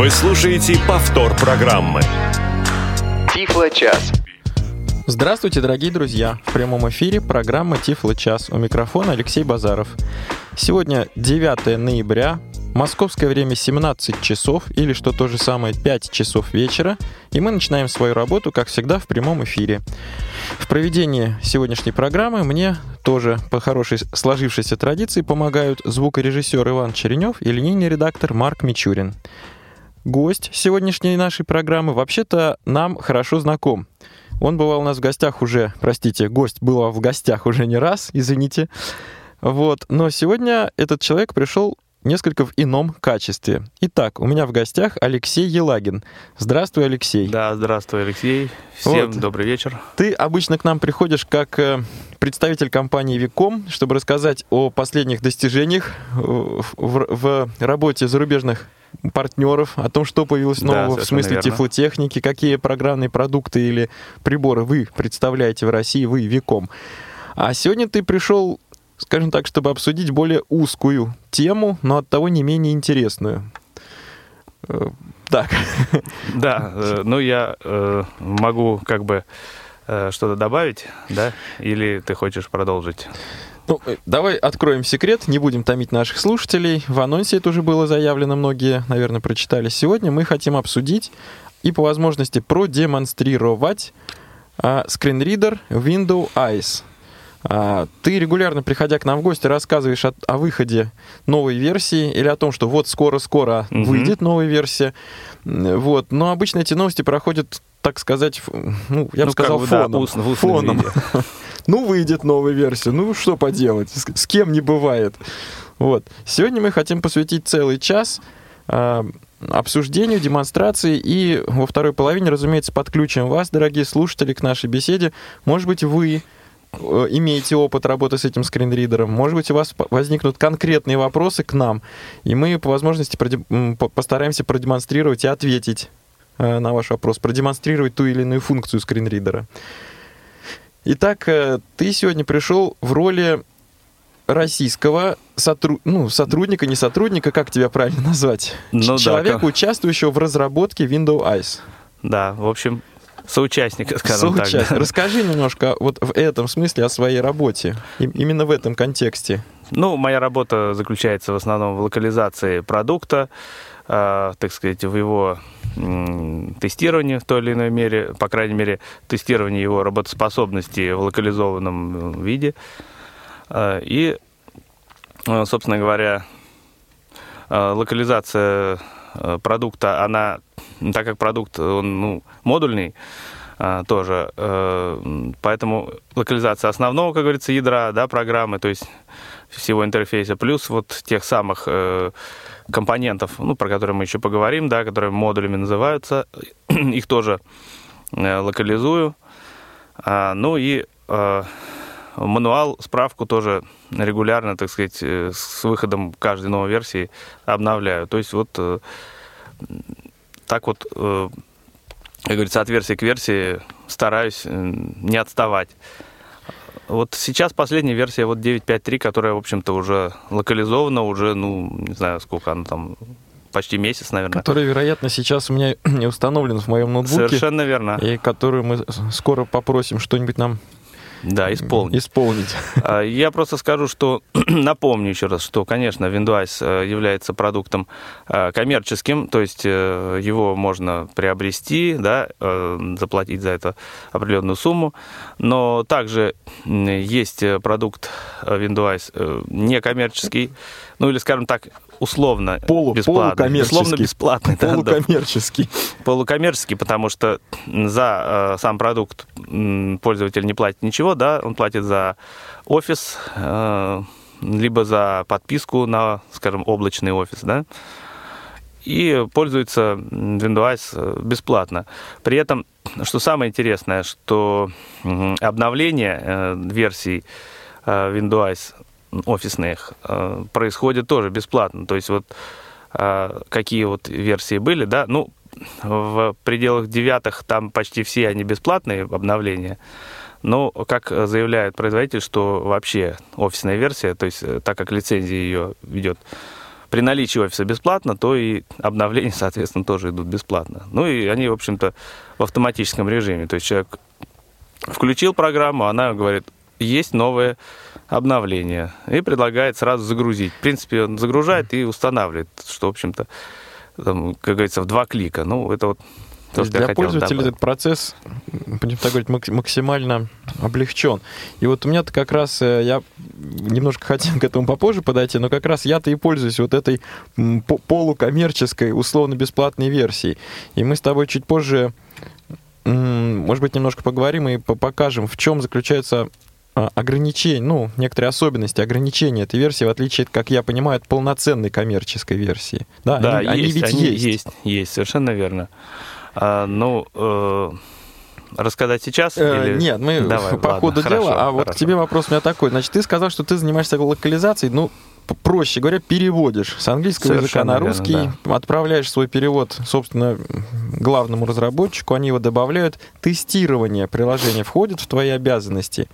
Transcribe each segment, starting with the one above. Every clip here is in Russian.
Вы слушаете повтор программы. Тифло-час. Здравствуйте, дорогие друзья! В прямом эфире программа Тифло час. У микрофона Алексей Базаров. Сегодня 9 ноября, московское время 17 часов, или что то же самое 5 часов вечера, и мы начинаем свою работу, как всегда, в прямом эфире. В проведении сегодняшней программы мне тоже по хорошей сложившейся традиции помогают звукорежиссер Иван Черенев и линейный редактор Марк Мичурин. Гость сегодняшней нашей программы вообще-то нам хорошо знаком. Он бывал у нас в гостях уже, простите, гость был в гостях уже не раз, извините. Вот, но сегодня этот человек пришел несколько в ином качестве. Итак, у меня в гостях Алексей Елагин. Здравствуй, Алексей. Да, здравствуй, Алексей. Всем вот. добрый вечер. Ты обычно к нам приходишь как э, представитель компании Виком, чтобы рассказать о последних достижениях в, в, в работе зарубежных партнеров, о том, что появилось нового да, в смысле верно. тифлотехники, какие программные продукты или приборы вы представляете в России, вы Виком. А сегодня ты пришел, скажем так, чтобы обсудить более узкую тему, но от того не менее интересную. Э, так. Да, э, ну я э, могу как бы что-то добавить, да? Или ты хочешь продолжить? Ну, э, давай откроем секрет, не будем томить наших слушателей. В анонсе это уже было заявлено, многие, наверное, прочитали. Сегодня мы хотим обсудить и по возможности продемонстрировать а, скринридер Windows Eyes. А, ты регулярно, приходя к нам в гости, рассказываешь о, о выходе новой версии или о том, что вот скоро-скоро угу. выйдет новая версия. Вот. Но обычно эти новости проходят, так сказать, ну, я ну, бы сказал, фоном. Да, устно, фоном. Ну, выйдет новая версия. Ну, что поделать? С, с кем не бывает. Вот. Сегодня мы хотим посвятить целый час э, обсуждению, демонстрации и во второй половине, разумеется, подключим вас, дорогие слушатели, к нашей беседе. Может быть, вы э, имеете опыт работы с этим скринридером, может быть, у вас возникнут конкретные вопросы к нам, и мы по возможности постараемся продемонстрировать и ответить э, на ваш вопрос, продемонстрировать ту или иную функцию скринридера. Итак, э, ты сегодня пришел в роли российского сотруд... ну, сотрудника, не сотрудника, как тебя правильно назвать? Ну, Человека, да, участвующего в разработке Windows Eyes. Да, в общем, соучастника, скажем Соучастник. так. Да. Расскажи немножко вот в этом смысле о своей работе, именно в этом контексте. Ну, моя работа заключается в основном в локализации продукта, э, так сказать, в его тестировании в той или иной мере, по крайней мере, тестирование его работоспособности в локализованном э, виде. Э, и, э, собственно говоря, локализация продукта, она, так как продукт, он ну, модульный, тоже. Поэтому локализация основного, как говорится, ядра да, программы, то есть всего интерфейса, плюс вот тех самых компонентов, ну, про которые мы еще поговорим, да, которые модулями называются, их тоже э, локализую. А, ну и а, мануал, справку тоже регулярно, так сказать, э, с выходом каждой новой версии обновляю. То есть вот так вот, как говорится, от версии к версии стараюсь не отставать. Вот сейчас последняя версия вот 9.5.3, которая, в общем-то, уже локализована, уже, ну, не знаю, сколько она там, почти месяц, наверное. Которая, вероятно, сейчас у меня не установлена в моем ноутбуке. Совершенно верно. И которую мы скоро попросим что-нибудь нам да, исполнить. Исполнить. А, я просто скажу, что напомню еще раз, что, конечно, Windows э, является продуктом э, коммерческим, то есть э, его можно приобрести, да, заплатить за это определенную сумму, но также есть продукт Windows некоммерческий, ну или, скажем так, условно Полу, бесплатный. Условно бесплатный. Полукоммерческий. Да, полукоммерческий, потому что за э, сам продукт пользователь не платит ничего, да, он платит за офис, э, либо за подписку на, скажем, облачный офис, да, и пользуется Windows бесплатно. При этом, что самое интересное, что обновление э, версий э, Windows офисных э, происходит тоже бесплатно. То есть вот э, какие вот версии были, да, ну, в пределах девятых там почти все они бесплатные обновления. Но, как заявляет производитель, что вообще офисная версия, то есть э, так как лицензия ее ведет при наличии офиса бесплатно, то и обновления, соответственно, тоже идут бесплатно. Ну и они, в общем-то, в автоматическом режиме. То есть человек включил программу, она говорит, есть новое обновление, и предлагает сразу загрузить. В принципе, он загружает и устанавливает, что, в общем-то, там, как говорится, в два клика. Ну, это вот то, есть для пользователя этот процесс, будем так говорить, максимально облегчен. И вот у меня-то как раз, э, я немножко хотел к этому попозже подойти, но как раз я-то и пользуюсь вот этой полукоммерческой, условно-бесплатной версией. И мы с тобой чуть позже, может быть, немножко поговорим и покажем, в чем заключается ограничения, ну, некоторые особенности, ограничения этой версии, в отличие, как я понимаю, от полноценной коммерческой версии. Да, да они, есть, они ведь они есть. Есть, есть, совершенно верно. А, ну, э, рассказать сейчас? Э, или... Нет, мы Давай, по ладно, ходу хорошо, дела. А хорошо. вот к тебе вопрос у меня такой. Значит, ты сказал, что ты занимаешься локализацией, ну, проще говоря, переводишь с английского Совершенно языка на русский, верно, да. отправляешь свой перевод, собственно, главному разработчику, они его добавляют. Тестирование приложения входит в твои обязанности.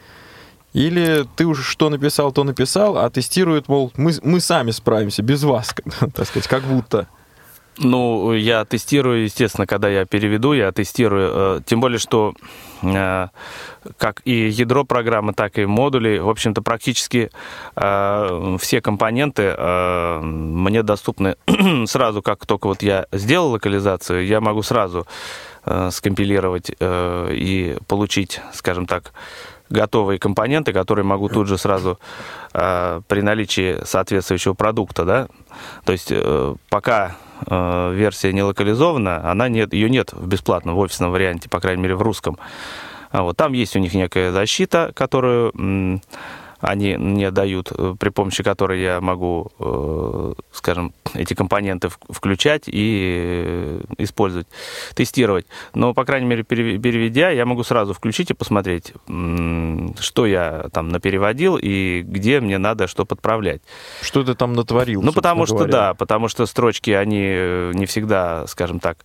Или ты уже что написал, то написал, а тестируют, мол, мы, мы сами справимся без вас, так сказать, как будто. Ну, я тестирую, естественно, когда я переведу, я тестирую. Э, тем более, что э, как и ядро программы, так и модули, в общем-то, практически э, все компоненты мне доступны сразу, как только вот я сделал локализацию, я могу сразу скомпилировать и получить, скажем так, готовые компоненты, которые могу тут же сразу при наличии соответствующего продукта, да, то есть пока э, версия не локализована, она нет, ее нет в бесплатном, в офисном варианте, по крайней мере, в русском. А вот, там есть у них некая защита, которую они мне дают, э, при помощи которой я могу, э, скажем, эти компоненты включать и э, использовать, тестировать. Но, по крайней мере, переведя, я могу сразу включить и посмотреть, что я там напереводил и где мне надо что подправлять. Что ты там натворил? Ну, потому что, говоря. да, потому что строчки, они не всегда, скажем так,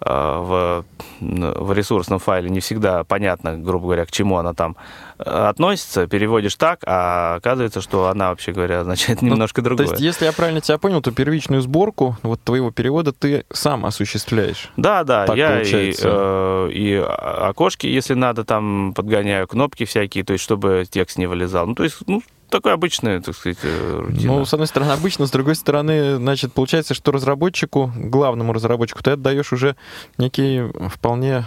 в, в ресурсном файле не всегда понятно, грубо говоря, к чему она там относится, переводишь так, а оказывается, что она, вообще говоря, означает ну, немножко ну, другое. То есть, если я правильно тебя понял, то первичную сборку вот твоего перевода ты сам осуществляешь? Да, да, так я и, э, и окошки, если надо, там подгоняю кнопки всякие, то есть, чтобы текст не вылезал. Ну, то есть, ну, такая обычная, так сказать, э, рутина. Ну, с одной стороны, обычно, с другой стороны, значит, получается, что разработчику, главному разработчику, ты отдаешь уже некий вполне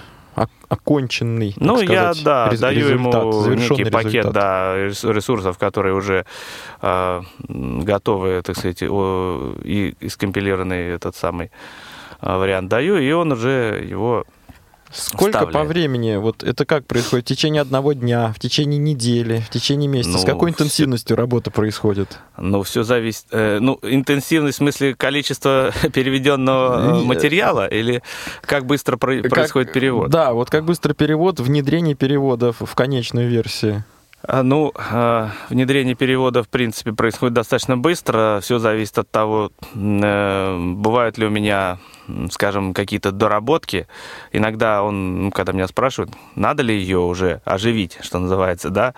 оконченный, ну, сказать, я, да, даю ему некий пакет да, ресурсов, которые уже э, готовы, так сказать, и, и скомпилированный этот самый э, вариант даю, и он уже его Сколько вставляет. по времени? Вот это как происходит? В течение одного дня, в течение недели, в течение месяца? Ну, С какой интенсивностью все... работа происходит? Ну, все зависит. Э, ну, интенсивность в смысле количества переведенного Не... материала или как быстро про... как... происходит перевод? Да, вот как быстро перевод, внедрение переводов в конечную версию. А, ну, а, внедрение перевода, в принципе, происходит достаточно быстро. Все зависит от того, э, бывают ли у меня, скажем, какие-то доработки. Иногда он, ну, когда меня спрашивают, надо ли ее уже оживить, что называется, да,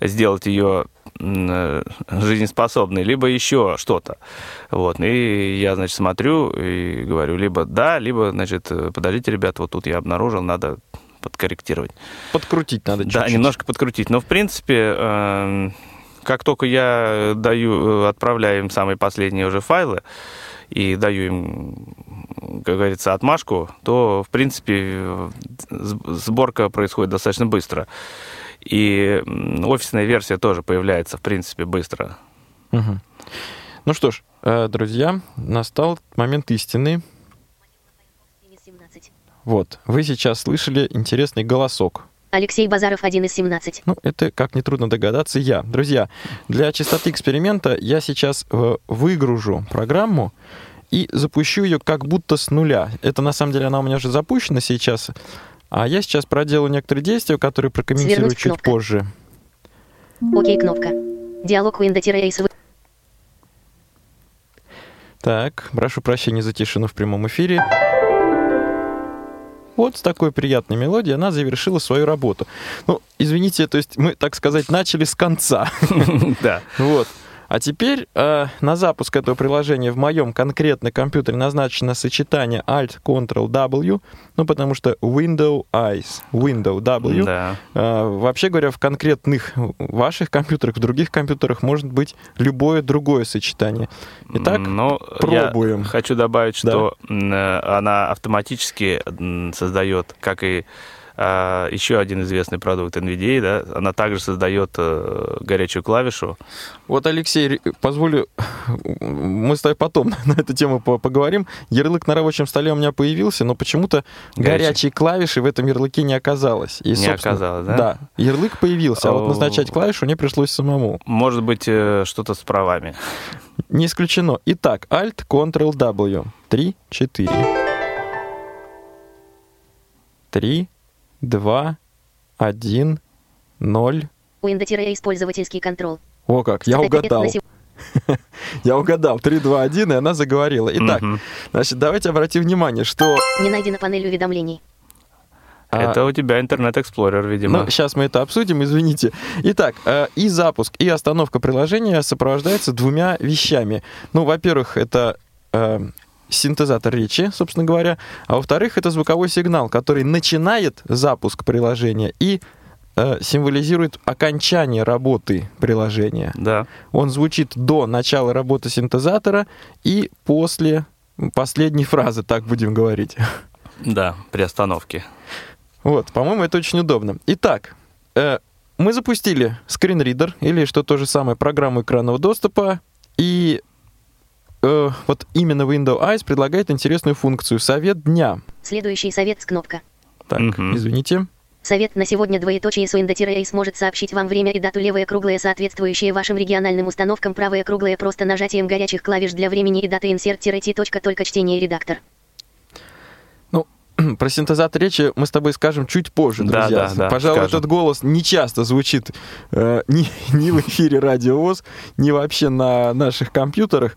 сделать ее э, жизнеспособной, либо еще что-то. Вот. И я, значит, смотрю и говорю, либо да, либо, значит, подождите, ребят, вот тут я обнаружил, надо подкорректировать. Подкрутить надо чуть-чуть. Да, немножко подкрутить. Но, в принципе, эм, как только я даю, э, отправляю им самые последние уже файлы и даю им, как говорится, отмашку, то, в принципе, сборка происходит достаточно быстро. И офисная версия тоже появляется, в принципе, быстро. Угу. Ну что ж, э, друзья, настал момент истины. Вот, вы сейчас слышали интересный голосок. Алексей Базаров, один из 17. Ну, это, как нетрудно догадаться, я. Друзья, для чистоты эксперимента я сейчас э, выгружу программу и запущу ее как будто с нуля. Это, на самом деле, она у меня уже запущена сейчас. А я сейчас проделаю некоторые действия, которые прокомментирую Свернуть чуть кнопка. позже. Окей, кнопка. Диалог window Так, прошу прощения за тишину в прямом эфире. Вот с такой приятной мелодией она завершила свою работу. Ну, извините, то есть мы, так сказать, начали с конца. Да. Вот. А теперь э, на запуск этого приложения в моем конкретно компьютере назначено сочетание Alt-Ctrl-W, ну, потому что Window Eyes, Window W. Да. Э, вообще говоря, в конкретных ваших компьютерах, в других компьютерах может быть любое другое сочетание. Итак, Но пробуем. Я хочу добавить, что м, э, она автоматически создает, как и еще один известный продукт NVDA, да, она также создает э, горячую клавишу. Вот, Алексей, позволю, мы с тобой потом на эту тему по- поговорим. Ярлык на рабочем столе у меня появился, но почему-то Горячий. горячей клавиши в этом ярлыке не оказалось. И, Не оказалось, да? Да, ярлык появился, а вот назначать клавишу мне пришлось самому. Может быть, э, что-то с правами. Не исключено. Итак, Alt, Ctrl, W. 3, 4. 3, 2, 1, 0. Windows-A пользовательский контроль. О как, я угадал. Я угадал. 3, 2, 1, и она заговорила. Итак, значит, давайте обратим внимание, что... Не найдена панель уведомлений. а, Это у тебя Explorer, видимо. Ну, сейчас мы это обсудим, извините. Итак, э, и запуск, и остановка приложения сопровождается двумя вещами. Ну, во-первых, это э, синтезатор речи, собственно говоря, а во-вторых, это звуковой сигнал, который начинает запуск приложения и э, символизирует окончание работы приложения. Да. Он звучит до начала работы синтезатора и после последней фразы, так будем говорить. Да, при остановке. Вот, по-моему, это очень удобно. Итак, э, мы запустили скринридер, или что то же самое, программу экранного доступа, и э, вот именно Windows Eyes предлагает интересную функцию «Совет дня». Следующий совет с кнопка. Так, Мгм. извините. Совет на сегодня двоеточие с Windows-A сможет сообщить вам время и дату левое круглое, соответствующие вашим региональным установкам, правое круглое просто нажатием горячих клавиш для времени и даты insert-t. точка, только чтение редактор. Ну, про синтезатор речи мы с тобой скажем чуть позже, Да, друзья. да, да, Пожалуй, скажем. этот голос не часто звучит э, ни, ни в эфире Радио ВОЗ, ни вообще на наших компьютерах.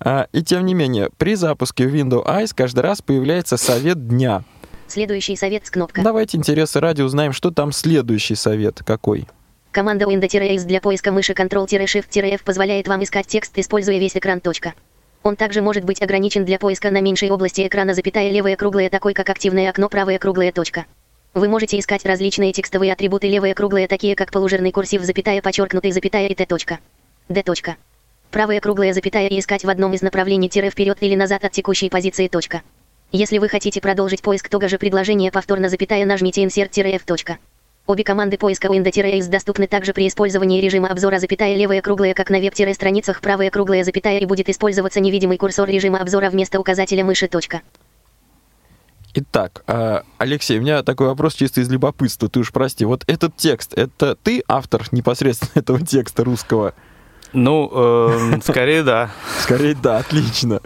А, и тем не менее, при запуске Windows Eyes каждый раз появляется совет дня. Следующий совет с кнопка. Давайте интересы ради узнаем, что там следующий совет какой. Команда Windows для поиска мыши Ctrl-Shift-F позволяет вам искать текст, используя весь экран. Точка. Он также может быть ограничен для поиска на меньшей области экрана, запятая левое круглое, такой как активное окно, правое круглое. Точка. Вы можете искать различные текстовые атрибуты левое круглое, такие как полужирный курсив, запятая, подчеркнутый, запятая и т. Точка. Д. Точка. Правое круглое, запятая и искать в одном из направлений тире вперед или назад от текущей позиции. Точка. Если вы хотите продолжить поиск того же предложения повторно запятая, нажмите Insert-F. Точка. Обе команды поиска Windows доступны также при использовании режима обзора запятая левое круглое как на веб-страницах правое круглое запятая и будет использоваться невидимый курсор режима обзора вместо указателя мыши. Точка. Итак, а, Алексей, у меня такой вопрос чисто из любопытства. Ты уж прости, вот этот текст, это ты автор непосредственно этого текста русского? Ну, э, скорее да. Скорее, да, отлично.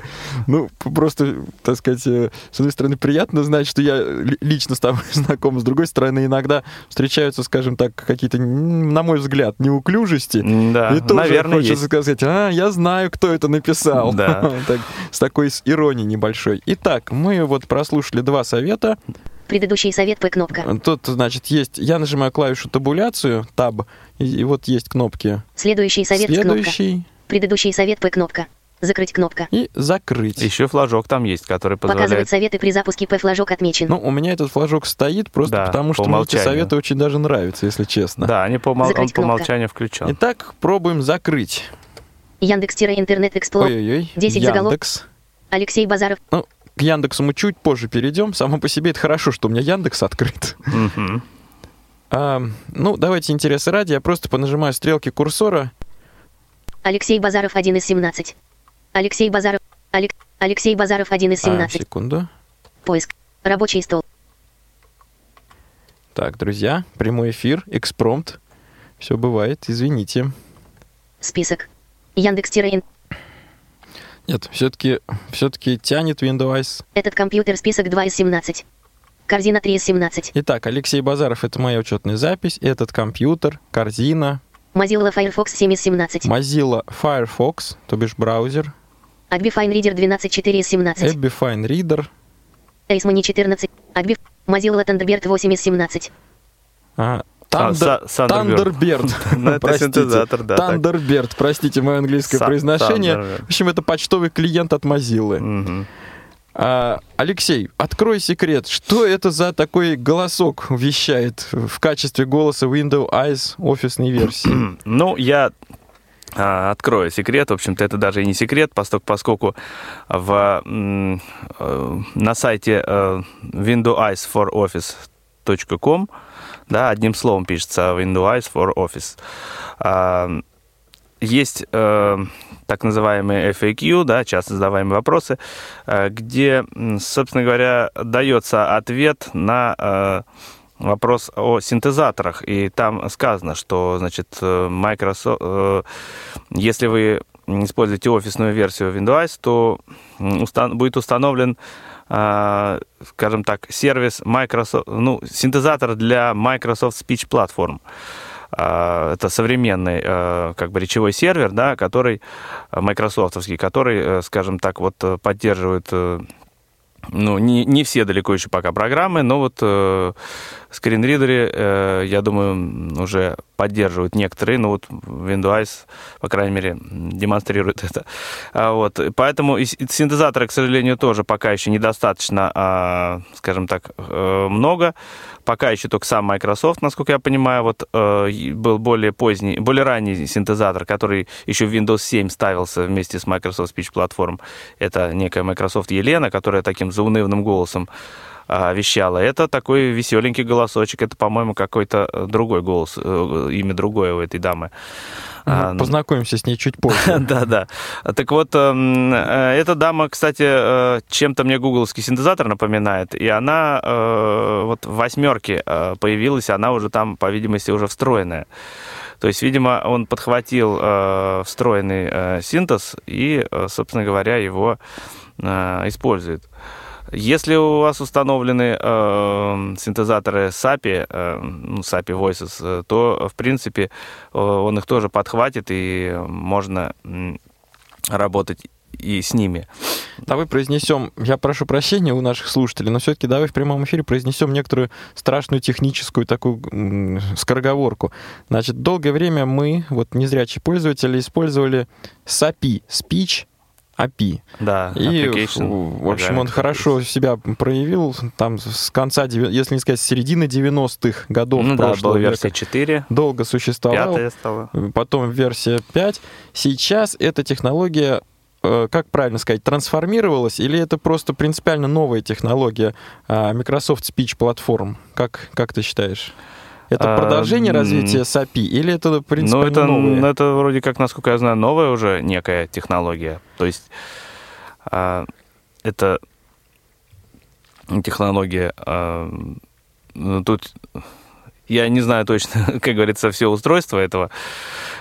Ну, просто, так сказать, э, с одной стороны, приятно знать, что я ли- лично с тобой знаком, с другой стороны, иногда встречаются, скажем так, какие-то, на мой взгляд, неуклюжести. Да, И тоже наверное, хочется есть. сказать, а, я знаю, кто это написал. Да. Так, с такой с иронией небольшой. Итак, мы вот прослушали два совета. Предыдущий совет П кнопка. Тут, значит, есть... Я нажимаю клавишу табуляцию, таб, и, и вот есть кнопки. Следующий совет с кнопка. Следующий Предыдущий совет П кнопка. Закрыть кнопка. и закрыть. Еще флажок там есть, который Показывать позволяет... советы при запуске П флажок отмечен. Ну, у меня этот флажок стоит просто Да, потому, по что мне эти советы очень даже нравятся, если честно. Да, они по, умол- он по умолчанию включен. Итак, пробуем закрыть. Яндекс-интернет Эксплор. Ой-ой-ой. 10 заголовок. Яндекс. Алексей Базаров. Ну, к Яндексу мы чуть позже перейдем. Само по себе это хорошо, что у меня Яндекс открыт. Мгм. А, ну, давайте интересы ради. Я просто понажимаю стрелки курсора. Алексей Базаров 1 из 17. Алексей Базаров. Алек- Алексей Базаров 1 из А, 17. секунду. Поиск. Рабочий стол. Так, друзья, прямой эфир, экспромт. Все бывает, извините. Список. Яндекс ин Нет, все-таки все-таки тянет Windows. Этот компьютер список 2 из 17. Корзина 3 из 17. Итак, Алексей Базаров, это моя учетная запись. Этот компьютер, корзина, Mozilla Firefox 7 из 17. Mozilla Firefox, то бишь браузер, Agbi Fine Reader 12 4 из 17. Abby Fine Reader, Ace Money 14. Agbi Mozilla Thunderbird 8 из 17. а, Тандер- Са- Thunderbird. Thunderbird. Ну, это Простите. синтезатор, да. Thunderbird, простите мое английское Са- произношение. В общем, это почтовый клиент от Mozilla. А, Алексей, открой секрет. Что это за такой голосок вещает в качестве голоса Windows Eyes офисной версии? Ну, я а, открою секрет. В общем-то, это даже и не секрет, поскольку, в, э, на э, windowsforoffice.com, да, одним словом пишется Windows for Office, а, есть э, так называемые FAQ, да, часто задаваемые вопросы, э, где, собственно говоря, дается ответ на э, вопрос о синтезаторах. И там сказано, что, значит, э, Microsoft, э, если вы используете офисную версию Windows, то устан- будет установлен а, скажем так, сервис Microsoft, ну, синтезатор для Microsoft Speech Platform. Это современный э, как бы речевой сервер, да, который э, майкрософтовский, который, э, скажем так, вот э, поддерживает э, ну, не, не все далеко еще пока программы, но вот э, скринридеры, э, я думаю, уже поддерживают некоторые, ну вот Windows, по крайней мере, демонстрирует это. А, вот, поэтому и синтезатора, к сожалению, тоже пока еще недостаточно, а, скажем так, э, много. Пока еще только сам Microsoft, насколько я понимаю, вот э, был более поздний, более ранний синтезатор, который еще в Windows 7 ставился вместе с Microsoft Speech Platform. Это некая Microsoft Елена, которая таким заунывным голосом вещала. Это такой веселенький голосочек. Это, по-моему, какой-то э, другой голос, э, имя другое у этой дамы. А, Познакомимся с ней чуть позже. да, да. Так вот, эм, э, эта дама, кстати, чем-то мне гугловский синтезатор напоминает, и она вот в восьмерке появилась, она уже там, по видимости, уже встроенная. То есть, видимо, он подхватил э, встроенный э, синтез и, собственно говоря, его э, использует. Если у вас установлены э, синтезаторы SAPI, э, SAPI Voices, э, то, в принципе, э, он их тоже подхватит, и можно работать и с ними. Давай произнесем, я прошу прощения у наших слушателей, но все-таки давай в прямом эфире произнесем некоторую страшную техническую такую скороговорку. Значит, долгое время мы, вот незрячие пользователи, использовали SAPI, Speech API. Да, И, application в общем, он хорошо себя проявил там с конца, если не сказать, с середины 90-х годов Ну да, прошлого была века. версия 4, Долго существовал. пятая стала. потом версия 5. Сейчас эта технология, э, как правильно сказать, трансформировалась, или это просто принципиально новая технология а, Microsoft Speech Platform? Как, как ты считаешь? Это А, продолжение м, развития SAPI, или это Ну, принципиально это, новое? это вроде как, насколько я знаю, новая уже некая технология. То есть а, это технология... а, ну, тут я не знаю точно, как говорится, все устройство этого,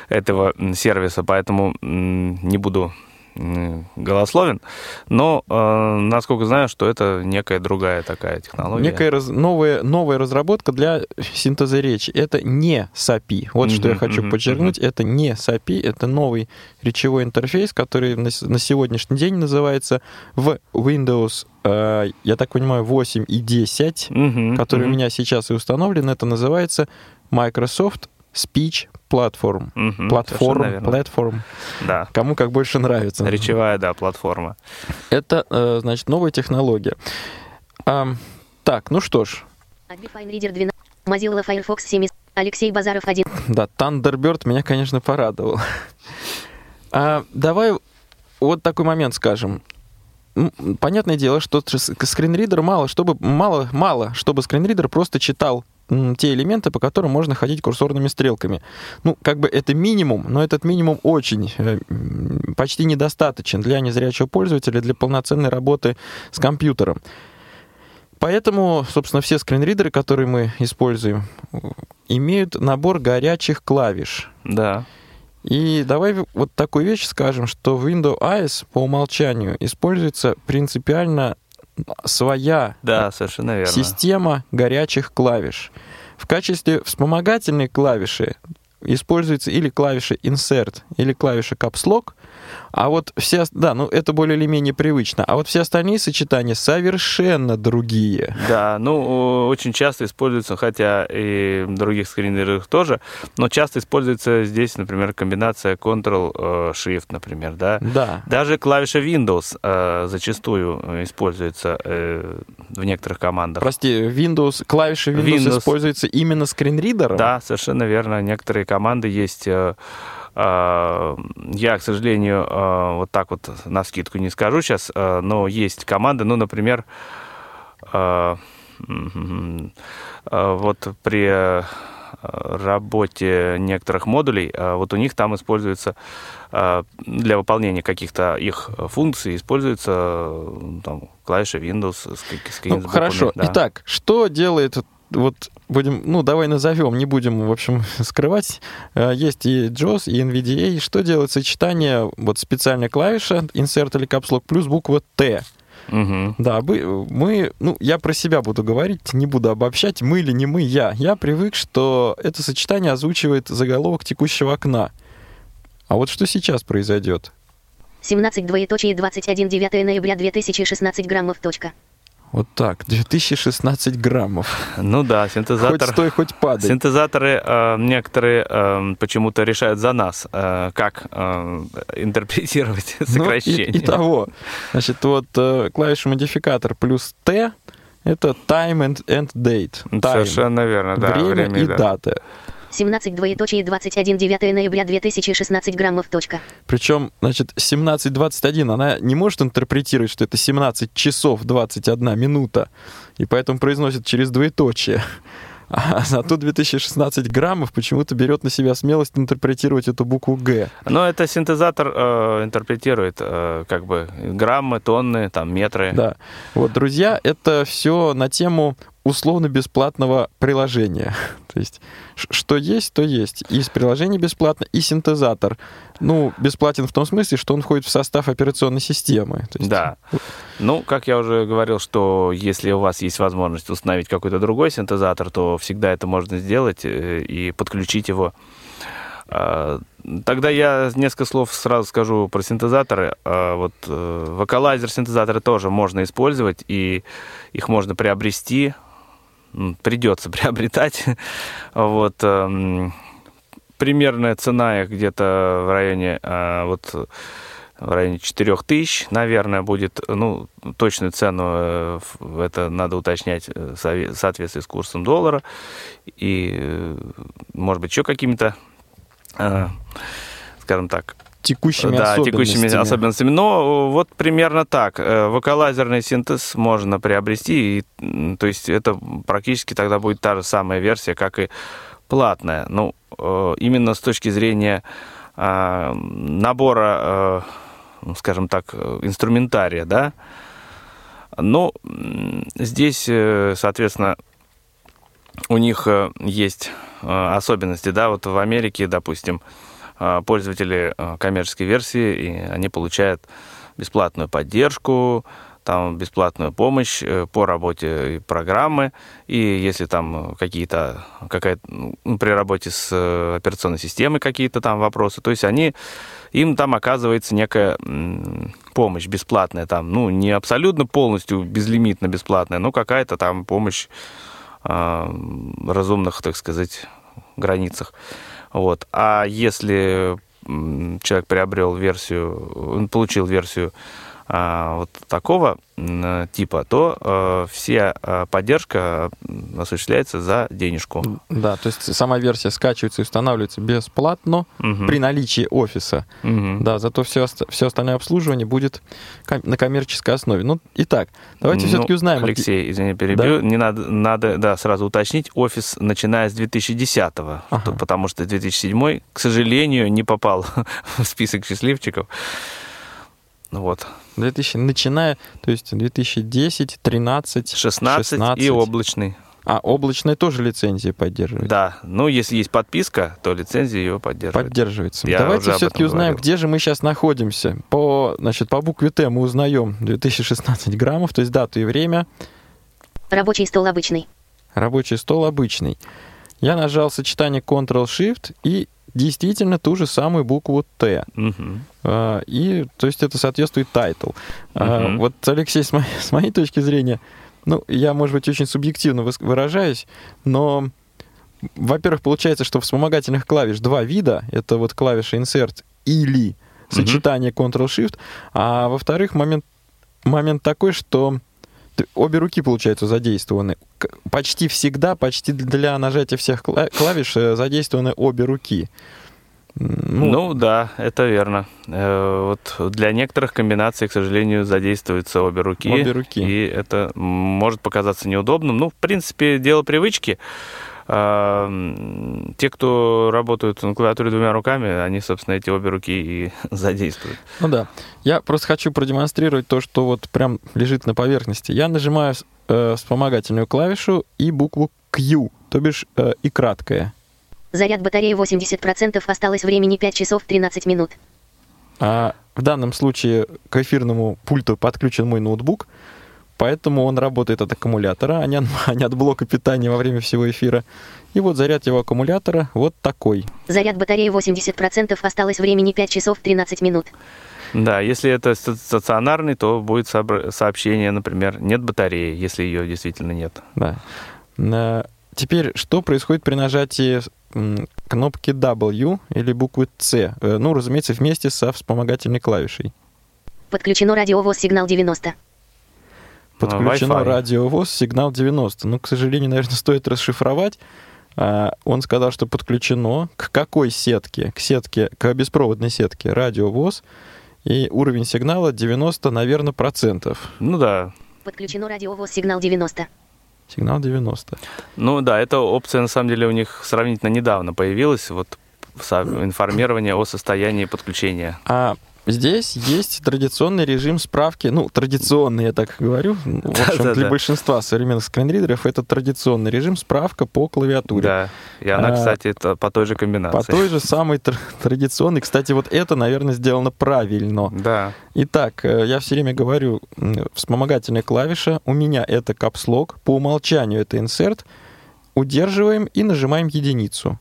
этого сервиса, поэтому не буду голословен. Но, э, насколько знаю, что это некая другая такая технология. Некая раз- новая, новая разработка для синтеза речи. Это не SAPI. Вот что я хочу мгм, подчеркнуть. Это не SAPI, это новый речевой интерфейс, который на, на сегодняшний день называется в Windows, э, я так понимаю, 8 и 10, Мгм, который у мгм, меня сейчас и установлен. Это называется Microsoft Speech Platform. совершенно Платформ, платформ. Да. Кому как больше нравится. Речевая, да, платформа. Это, э, значит, новая технология. Ам, так, ну что ж, Adobe Fine Reader 12. Mozilla Firefox 7. Алексей Базаров 1. Да, Thunderbird меня, конечно, порадовал. А, давай вот такой момент скажем. Понятное дело, что скринридер мало, чтобы мало, мало, чтобы скринридер просто читал те элементы, по которым можно ходить курсорными стрелками. Ну, как бы это минимум, но этот минимум очень э, почти недостаточен для незрячего пользователя, для полноценной работы с компьютером. Поэтому, собственно, все скринридеры, которые мы используем, имеют набор горячих клавиш. Да. И давай вот такую вещь скажем, что в Windows Eyes по умолчанию используется принципиально своя Да, совершенно верно. система горячих клавиш. В качестве вспомогательной клавиши используется или клавиша Insert, или клавиша Caps Lock, А вот все, да, ну это более или менее привычно. А вот все остальные сочетания совершенно другие. Да, ну, очень часто используется, хотя и в других скринридерах тоже, но часто используется здесь, например, комбинация Ctrl-Shift, например, да. Да. Даже клавиша Windows э, зачастую э, используется э, в некоторых командах. Прости, Windows, клавиша Windows, Windows. используется именно скринридером? Да, совершенно верно. Некоторые команды есть. э, э, Я, к сожалению, э, вот так вот на скидку не скажу сейчас, э, но есть команды, ну, например, вот при работе некоторых модулей, вот у них там используется для выполнения каких-то их функций используется там, клавиша Windows с, с Ну, хорошо. да. Итак, что делает вот будем, ну давай назовем, не будем, в общем, скрывать. Э, Есть и JOS, и NVDA. Что делает сочетание, вот специальная клавиша, insert или caps lock плюс буква T. Мгм. Да, мы, мы, ну, я про себя буду говорить, не буду обобщать, мы или не мы, я. Я привык, что это сочетание озвучивает заголовок текущего окна. А вот что сейчас произойдет? 17 двоеточие 21 9 ноября 2016 граммов. Точка. Вот так, 2016 граммов. Ну да, Хоть синтезатор... стой, хоть падай. Синтезаторы э, некоторые э, почему-то решают за нас, э, как э, интерпретировать Ну, сокращение. и, и того. Значит, вот э, клавиша модификатор плюс T это time and, and date. Time. Совершенно верно, да. Время, и да. дата. 17 двоеточие 21 9 ноября 2016 граммов. Точка. Причем, значит, 17.21, она не может интерпретировать, что это 17 часов 21 минута, и поэтому произносит через двоеточие. А зато 2016 граммов почему-то берет на себя смелость интерпретировать эту букву «Г». Но это синтезатор э, интерпретирует э, как бы граммы, тонны, там метры. Да. Вот, друзья, это все на тему условно-бесплатного приложения. То есть, что есть, то есть. И из приложения бесплатно, и синтезатор. Ну, бесплатен в том смысле, что он входит в состав операционной системы. Есть, Да. Ну, как я уже говорил, что если у вас есть возможность установить какой-то другой синтезатор, то всегда это можно сделать э, и подключить его. А, Тогда я несколько слов сразу скажу про синтезаторы. А, Вот э, вокалайзер синтезаторы тоже можно использовать, и их можно приобрести. Придется приобретать. Вот. эм, Примерная цена их где-то в районе а, вот в районе 4000, наверное, будет, ну, точную цену э, это надо уточнять э, в соответствии с курсом доллара и, э, может быть, еще какими-то, э, скажем так, Текущими да, особенностями. текущими особенностями. Но э, вот примерно так. Э, Вокалайзерный синтез можно приобрести, и, то есть это практически тогда будет та же самая версия, как и платная. Ну, э, именно с точки зрения а, набора, ну, скажем так, инструментария, да. Но м, здесь, соответственно, у них есть особенности, да, вот в Америке, допустим, пользователи э, коммерческой версии, и они получают бесплатную поддержку, там бесплатную помощь э, по работе программы, и если там какие-то, какая ну, при работе с э, операционной системой какие-то там вопросы, то есть они, им там оказывается некая помощь бесплатная, там, ну, не абсолютно полностью безлимитно бесплатная, но какая-то там помощь а, разумных, так сказать, границах. Вот. А если человек приобрел версию, он получил версию вот такого типа, то э, вся э, поддержка осуществляется за денежку. Да, то есть сама версия скачивается и устанавливается бесплатно Мгм. при наличии офиса. Мгм. Да, зато все, все остальное обслуживание будет на коммерческой основе. Ну, итак, давайте Ну, все-таки узнаем. Алексей, извини, перебью. Да? Не надо, надо, да, сразу уточнить. Офис начиная с 2010-го, Ага. потому что 2007 к сожалению, не попал в список счастливчиков. Ну Вот. 2000, начиная, то есть 2010, 13, 16, и облачный. А облачная тоже лицензия поддерживает? Да. Ну, если есть подписка, то лицензия ее поддерживает. Поддерживается. Я Давайте все-таки узнаем, говорил. где же мы сейчас находимся. По, значит, по букве Т мы узнаем 2016 граммов, то есть дату и время. Рабочий стол обычный. Рабочий стол обычный. Я нажал сочетание Ctrl-Shift и действительно ту же самую букву Т. А, И, то есть, это соответствует title. А, Мгм. Вот, Алексей, с моей, с моей точки зрения, ну, я, может быть, очень субъективно выражаюсь, но, во-первых, получается, что вспомогательных клавиш два вида. Это вот клавиша Insert или сочетание Ctrl-Shift. А во-вторых, момент, момент такой, что обе руки, получается, задействованы. Почти всегда, почти для нажатия всех кла- клавиш э, задействованы обе руки. М, Ну, да, это верно. Э, Вот для некоторых комбинаций, к сожалению, задействуются обе руки. Обе руки. И это может показаться неудобным. Ну, в принципе, дело привычки. Те, кто работают на клавиатуре двумя руками, они, собственно, эти обе руки и задействуют. Ну да. Я просто хочу продемонстрировать то, что вот прям лежит на поверхности. Я нажимаю э, вспомогательную клавишу и букву Q, то бишь э, и краткое. Заряд батареи 80%, осталось времени 5 часов 13 минут. А в данном случае к эфирному пульту подключен мой ноутбук, поэтому он работает от аккумулятора, а не от, а не от блока питания во время всего эфира. И вот заряд его аккумулятора вот такой. Заряд батареи 80%, осталось времени 5 часов 13 минут. Да, если это ста- стационарный, то будет сообщение, например, нет батареи, если ее действительно нет. Да. Э, Теперь, что происходит при нажатии кнопки W или буквы C? Э, Ну, разумеется, вместе со вспомогательной клавишей. Подключено радиовоз сигнал 90. Подключено Wi-Fi. радиовоз сигнал 90. Ну, к сожалению, наверное, стоит расшифровать. А, Он сказал, что подключено к какой сетке? К сетке, к беспроводной сетке радиовоз. И уровень сигнала 90, наверное, процентов. Ну да, Подключено радиовоз сигнал 90. Сигнал 90. Ну да, эта опция на самом деле у них сравнительно недавно появилась, вот информирование о состоянии подключения. А здесь есть традиционный режим справки. Ну, традиционный, я так говорю. В общем, Да-да-да. для большинства современных скринридеров это традиционный режим справка по клавиатуре. Да, и она, А, кстати, это по той же По комбинации. той же самой тр- традиционной. Кстати, вот это, наверное, сделано правильно. Да, Итак, э, я все время говорю, вспомогательная клавиша, у меня это капслог, по умолчанию это insert, удерживаем и нажимаем единицу.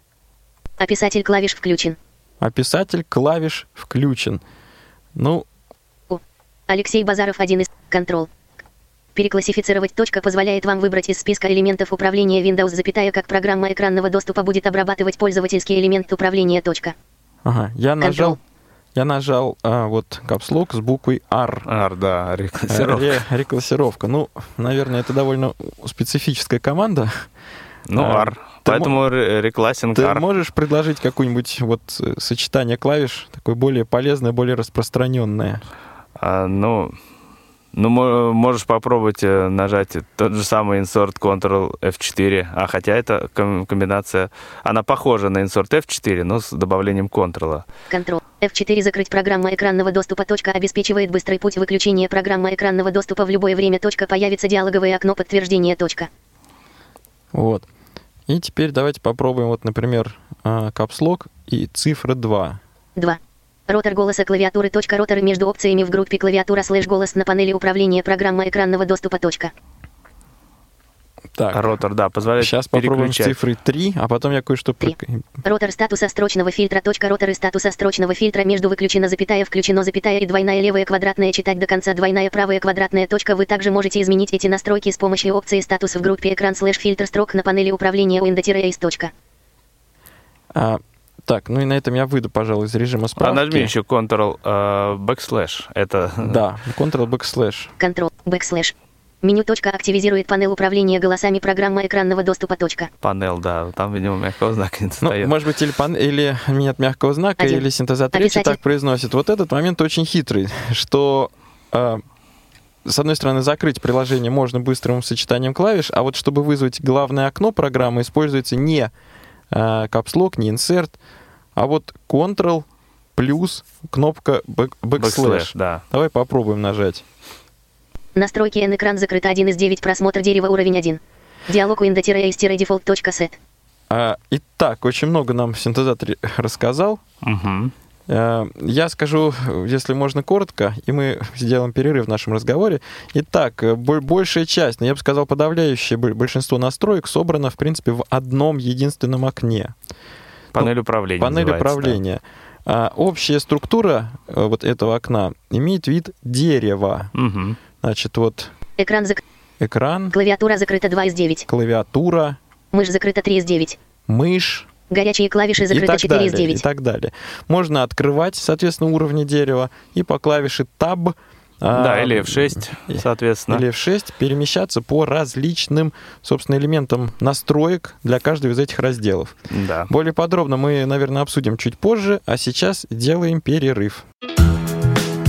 Описатель клавиш включен. Описатель клавиш включен. Ну, Алексей Базаров один из Control. Переклассифицировать точка позволяет вам выбрать из списка элементов управления Windows, запятая, как программа экранного доступа будет обрабатывать пользовательский элемент управления точка. ага, я нажал, Control. я нажал а, вот капслог с буквой R. Ар, да, реклассировка. Ре- реклассировка. Ну, наверное, это довольно специфическая команда. Ну, А, ар. ты Поэтому ре- реклассинг Ты можешь предложить какое-нибудь вот э, сочетание клавиш, такое более полезное, более распространенное? А, ну, ну, мо- можешь попробовать э, нажать тот же самый Insert Ctrl F4, а хотя это ком- комбинация, она похожа на Insert F4, но с добавлением Ctrl. Control. F4 закрыть программа экранного доступа. Точка обеспечивает быстрый путь выключения программы экранного доступа в любое время. Точка появится диалоговое окно подтверждения. Точка. Вот. И теперь давайте попробуем, вот, например, а, Caps Lock и цифра 2. 2. Ротор голоса клавиатуры. Точка роторы между опциями в группе клавиатура слэш голос на панели управления программа экранного доступа. Точка. Так, Ротор, да, позволяет сейчас попробуем с цифрой 3, а потом я кое-что... Ротор статуса строчного фильтра. Точка роторы статуса строчного фильтра между выключено запятая включено запятая и двойная левая квадратная читать до конца двойная правая квадратная точка. Вы также можете изменить эти настройки с помощью опции статус в группе экран слэш фильтр строк на панели управления Windows. Точка. А, так, ну и на этом я выйду, пожалуй, из режима А справки. нажми еще Ctrl э, backslash. Это Да, Ctrl backslash. Ctrl, backslash. Меню точка активизирует панель управления голосами программа экранного доступа. Точка. панел, да. Там, видимо, мягкого знака не Ну, стоит. может быть, или, пан- или нет мягкого знака, Один. или синтезатор речи так произносит. Вот этот момент очень хитрый, что э, с одной стороны закрыть приложение можно быстрым сочетанием клавиш, а вот чтобы вызвать главное окно программы, используется не э, капслок, не insert, а вот Ctrl плюс кнопка back- backslash. Backslash, да. Давай попробуем нажать. Настройки N экран закрыт 1 из 9 просмотр дерева уровень 1. Диалог windows-default.set. А, итак, очень много нам синтезатор рассказал. Э, Я скажу, если можно коротко, и мы сделаем перерыв в нашем разговоре. Итак, бо- большая часть, ну, я бы сказал, подавляющее бо- большинство настроек собрано, в принципе, в одном единственном окне. Панель управления. Панель управления. А, общая структура вот этого окна имеет вид дерева. да. Значит, вот Экран зак... экран, Клавиатура закрыта 2 из 9. клавиатура, Мышь закрыта 3 из 9. мышь Горячие клавиши и закрыты так 4 из далее, и 9. так далее. Можно открывать, соответственно, уровни дерева и по клавише Tab а, Да, или F6, соответственно. или F6 перемещаться по различным, собственно, элементам настроек для каждого из этих разделов. Да. Более подробно мы, наверное, обсудим чуть позже, а сейчас делаем перерыв.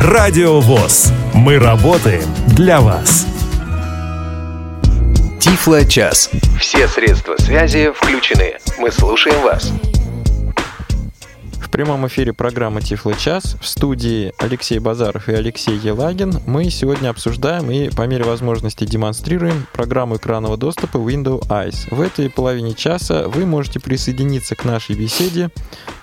Радио ВОЗ. Мы работаем для вас. Тифло час. Все средства связи включены. Мы слушаем вас. В прямом эфире программы Тифло час в студии Алексей Базаров и Алексей Елагин. Мы сегодня обсуждаем и по мере возможности демонстрируем программу экранного доступа Windows Eyes. В этой половине часа вы можете присоединиться к нашей беседе,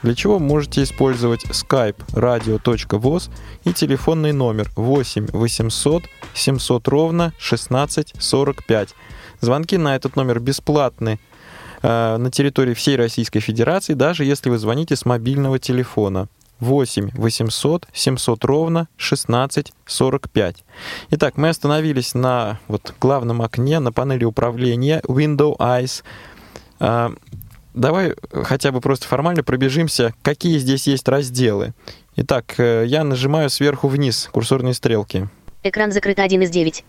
для чего можете использовать skype radio.voz и телефонный номер 8 800 700 ровно 16 45. Звонки на этот номер бесплатны на территории всей Российской Федерации, даже если вы звоните с мобильного телефона. 8 800 700 ровно 16 45. Итак, мы остановились на вот главном окне, на панели управления Window Eyes. А, Давай хотя бы просто формально пробежимся, какие здесь есть разделы. Итак, э, я нажимаю сверху вниз курсорные стрелки. Экран закрыт 1 из 9.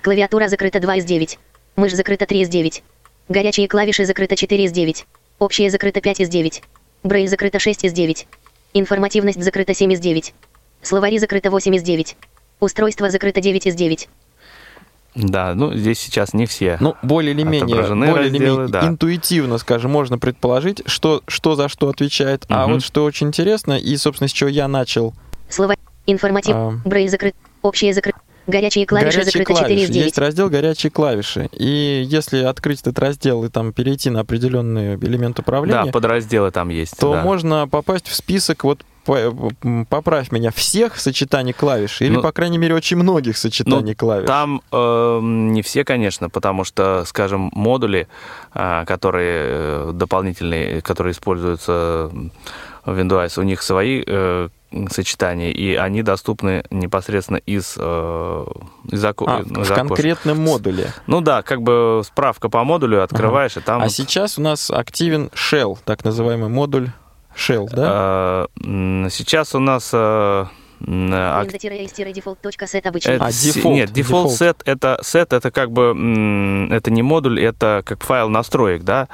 Клавиатура закрыта 2 из 9. Мышь закрыта 3 из 9. Горячие клавиши закрыто 4 из 9. Общее закрыто 5 из 9. Брей закрыто 6 из 9. Информативность закрыта 7 из 9. Словари закрыто 8 из 9. Устройство закрыто 9 из 9. Да, ну здесь сейчас не все. Ну, более или менее, Отображены более или разделы, менее да. интуитивно, скажем, можно предположить, что, что за что отвечает. А Мгм. вот что очень интересно, и, собственно, с чего я начал, Словарь. Информатив. А. Брей закрыт. Общее закрыто. Горячие клавиши горячие закрыто 4 из клавиши. 9. Есть раздел «Горячие клавиши». И если открыть этот раздел и там перейти на определенный элемент да, управления, подразделы там есть. то да. можно попасть в список вот поправь меня, всех сочетаний клавиш, или, Ну, по крайней мере, очень многих сочетаний клавиш. Там э, не все, конечно, потому что, скажем, модули, а, которые э, дополнительные, которые используются в Windows, у них свои э, сочетания, и они доступны непосредственно из, э, из, око- А, из в конкретном модуле. Ну да, как бы справка по модулю открываешь, и там... А вот, сейчас у нас активен Shell, так называемый модуль Shell, да? э, сейчас у нас... э, обычный. Это А, с- дефолт, Нет, default default. set это set это как бы это не модуль, это как файл настроек, да.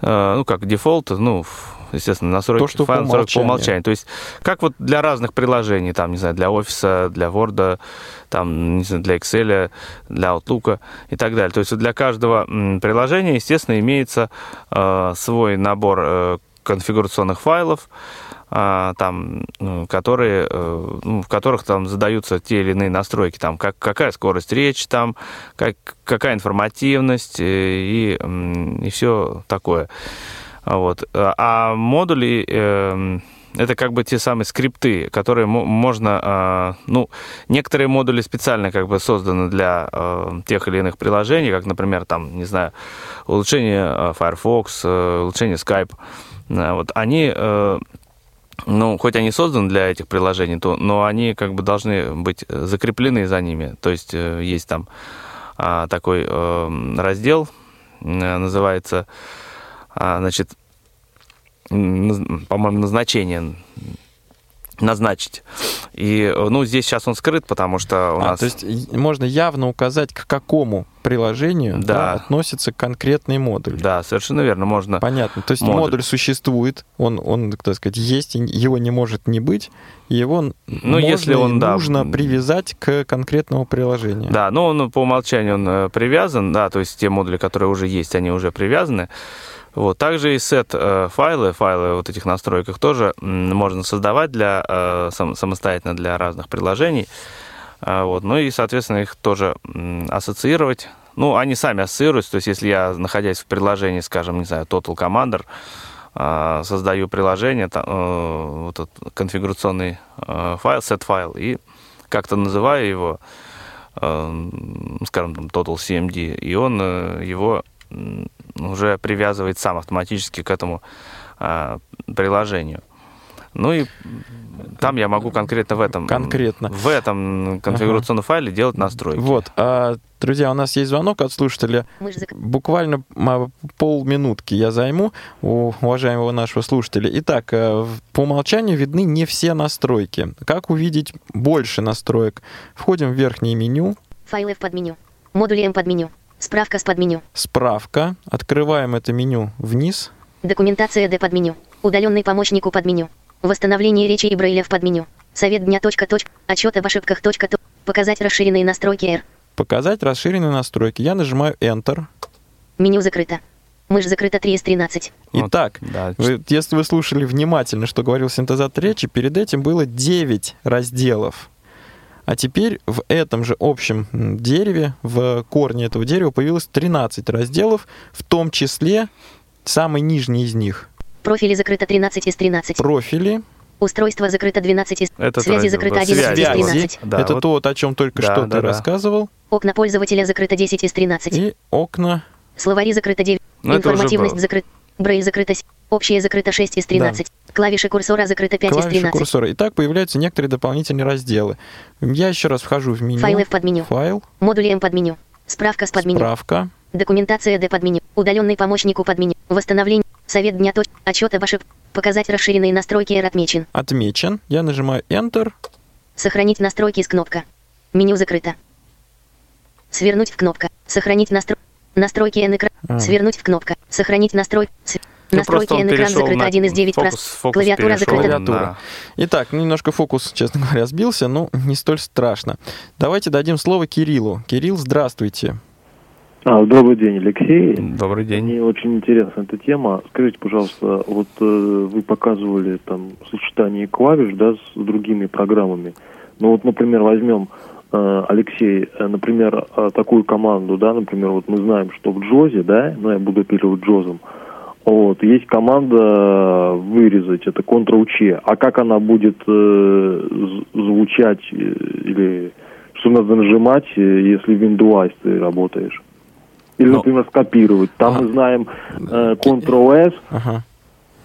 Э, Ну как дефолт, ну естественно настройки То, что по файл настроек по умолчанию. умолчанию. То есть как вот для разных приложений, там не знаю, для офиса, для Word, там не знаю, для Excel, для Outlook и так далее. То есть для каждого приложения, естественно, имеется э, свой набор э, конфигурационных файлов а, там, ну, которые, э, ну, в которых там задаются те или иные настройки, там, как, какая скорость речи, там, как, какая информативность э, и, и все такое. А Вот. А модули э, это как бы те самые скрипты, которые мо- можно, э, ну, некоторые модули специально как бы созданы для э, тех или иных приложений, как, например, там, не знаю, улучшение Firefox, улучшение Skype. Вот они ну, хоть они созданы для этих приложений, то, но они как бы должны быть закреплены за ними. То есть э, есть там а, такой э, раздел, э, называется, а, значит, по-моему, назначение назначить. И, э, ну, здесь сейчас он скрыт, потому что у А, нас... то есть можно явно указать, к какому приложению да. Да. относится конкретный модуль. Да, совершенно верно, можно. Понятно. То есть Модуль. модуль, существует, он, он, так сказать, есть, его не может не быть, его Ну, можно если он, да, нужно м. привязать к конкретному приложению. Да, но он по умолчанию он э, привязан, да, то есть те модули, которые уже есть, они уже привязаны. Вот. Также и сет э, файлы, файлы вот этих настройках тоже можно создавать для, э, сам- самостоятельно для разных приложений. А, Вот. Ну и, соответственно, их тоже ассоциировать. Ну, они сами ассоциируются, то есть если я, находясь в приложении, скажем, не знаю, Total Commander, а, создаю приложение, та- э, вот этот конфигурационный файл, set файл, и как-то называю его, скажем, там, Total CMD, и он его уже привязывает сам автоматически к этому а, приложению. Ну и там я могу конкретно в этом, Конкретно. в этом конфигурационном файле делать настройки. Вот, а, друзья, у нас есть звонок от слушателя. Буквально м, полминутки я займу у уважаемого нашего слушателя. Итак, э, по умолчанию видны не все настройки. Как увидеть больше настроек? Входим в верхнее меню, Файлы в подменю. Модули М подменю. Справка с подменю. справка, открываем это меню вниз, Документация Д подменю. Удаленный помощник у подменю. Восстановление речи и Брейля в подменю. Совет дня. Точка, точка. Отчет об ошибках. Точка, то- Показать расширенные настройки R. показать расширенные настройки. Я нажимаю Enter. Меню закрыто. Мышь закрыта 3 из 13. Вот, Итак, да, вы- если вы слушали внимательно, что говорил синтезатор речи, перед этим было 9 разделов. А теперь в этом же общем дереве, в корне этого дерева появилось 13 разделов, в том числе самый нижний из них Профили закрыто 13 из 13. профили, Устройство закрыто 12 из... Этот Связи раздел, закрыто да, 11 из связи. 13. Да, это вот. то, вот о чем только Да, что да, ты да. рассказывал, Окна пользователя закрыто 10 из 13. и окна. Словари закрыто 9. Ну, это уже Информативность закрыта. Брей закрыто 7. Общее закрыто 6 из 13. Клавиши курсора закрыто 5 из клавиши 13. курсора. И так появляются некоторые дополнительные разделы. Я еще раз вхожу в меню. Файлы в подменю. Файл, Модули М подменю. Справка с подменю. справка, Документация Д подменю. Удаленный помощник у подменю. Восстановление. Совет дня. Точ... Отчет об ошибках. Показать расширенные настройки R отмечен. отмечен. Я нажимаю Enter. Сохранить настройки с кнопка. Меню закрыто. Свернуть в кнопка. Сохранить настрой... Настройки N экран. А. Свернуть в кнопка. Сохранить настрой... Ну, Настройки он N экран закрыто на 1 из 9 фокус- прос- фокус Клавиатура перешел закрыта. Клавиатура. на- Итак, немножко фокус, честно говоря, сбился, но не столь страшно. Давайте дадим слово Кириллу. Кирилл, здравствуйте. А, добрый день, Алексей. Добрый день. Мне очень интересна эта тема. Скажите, пожалуйста, вот э, вы показывали там сочетание клавиш, да, с другими программами. Ну вот, например, возьмем э, Алексей, э, например, э, такую команду, да, например, вот мы знаем, что в Джозе, да, ну я буду оперировать Джозом, вот, есть команда э, вырезать, это Ctrl-C. А как она будет э, звучать э, или что надо нажимать, э, если в Windows ты работаешь? Или, Ну. например, скопировать. Там Ага. мы знаем э, Ctrl-S. Ага.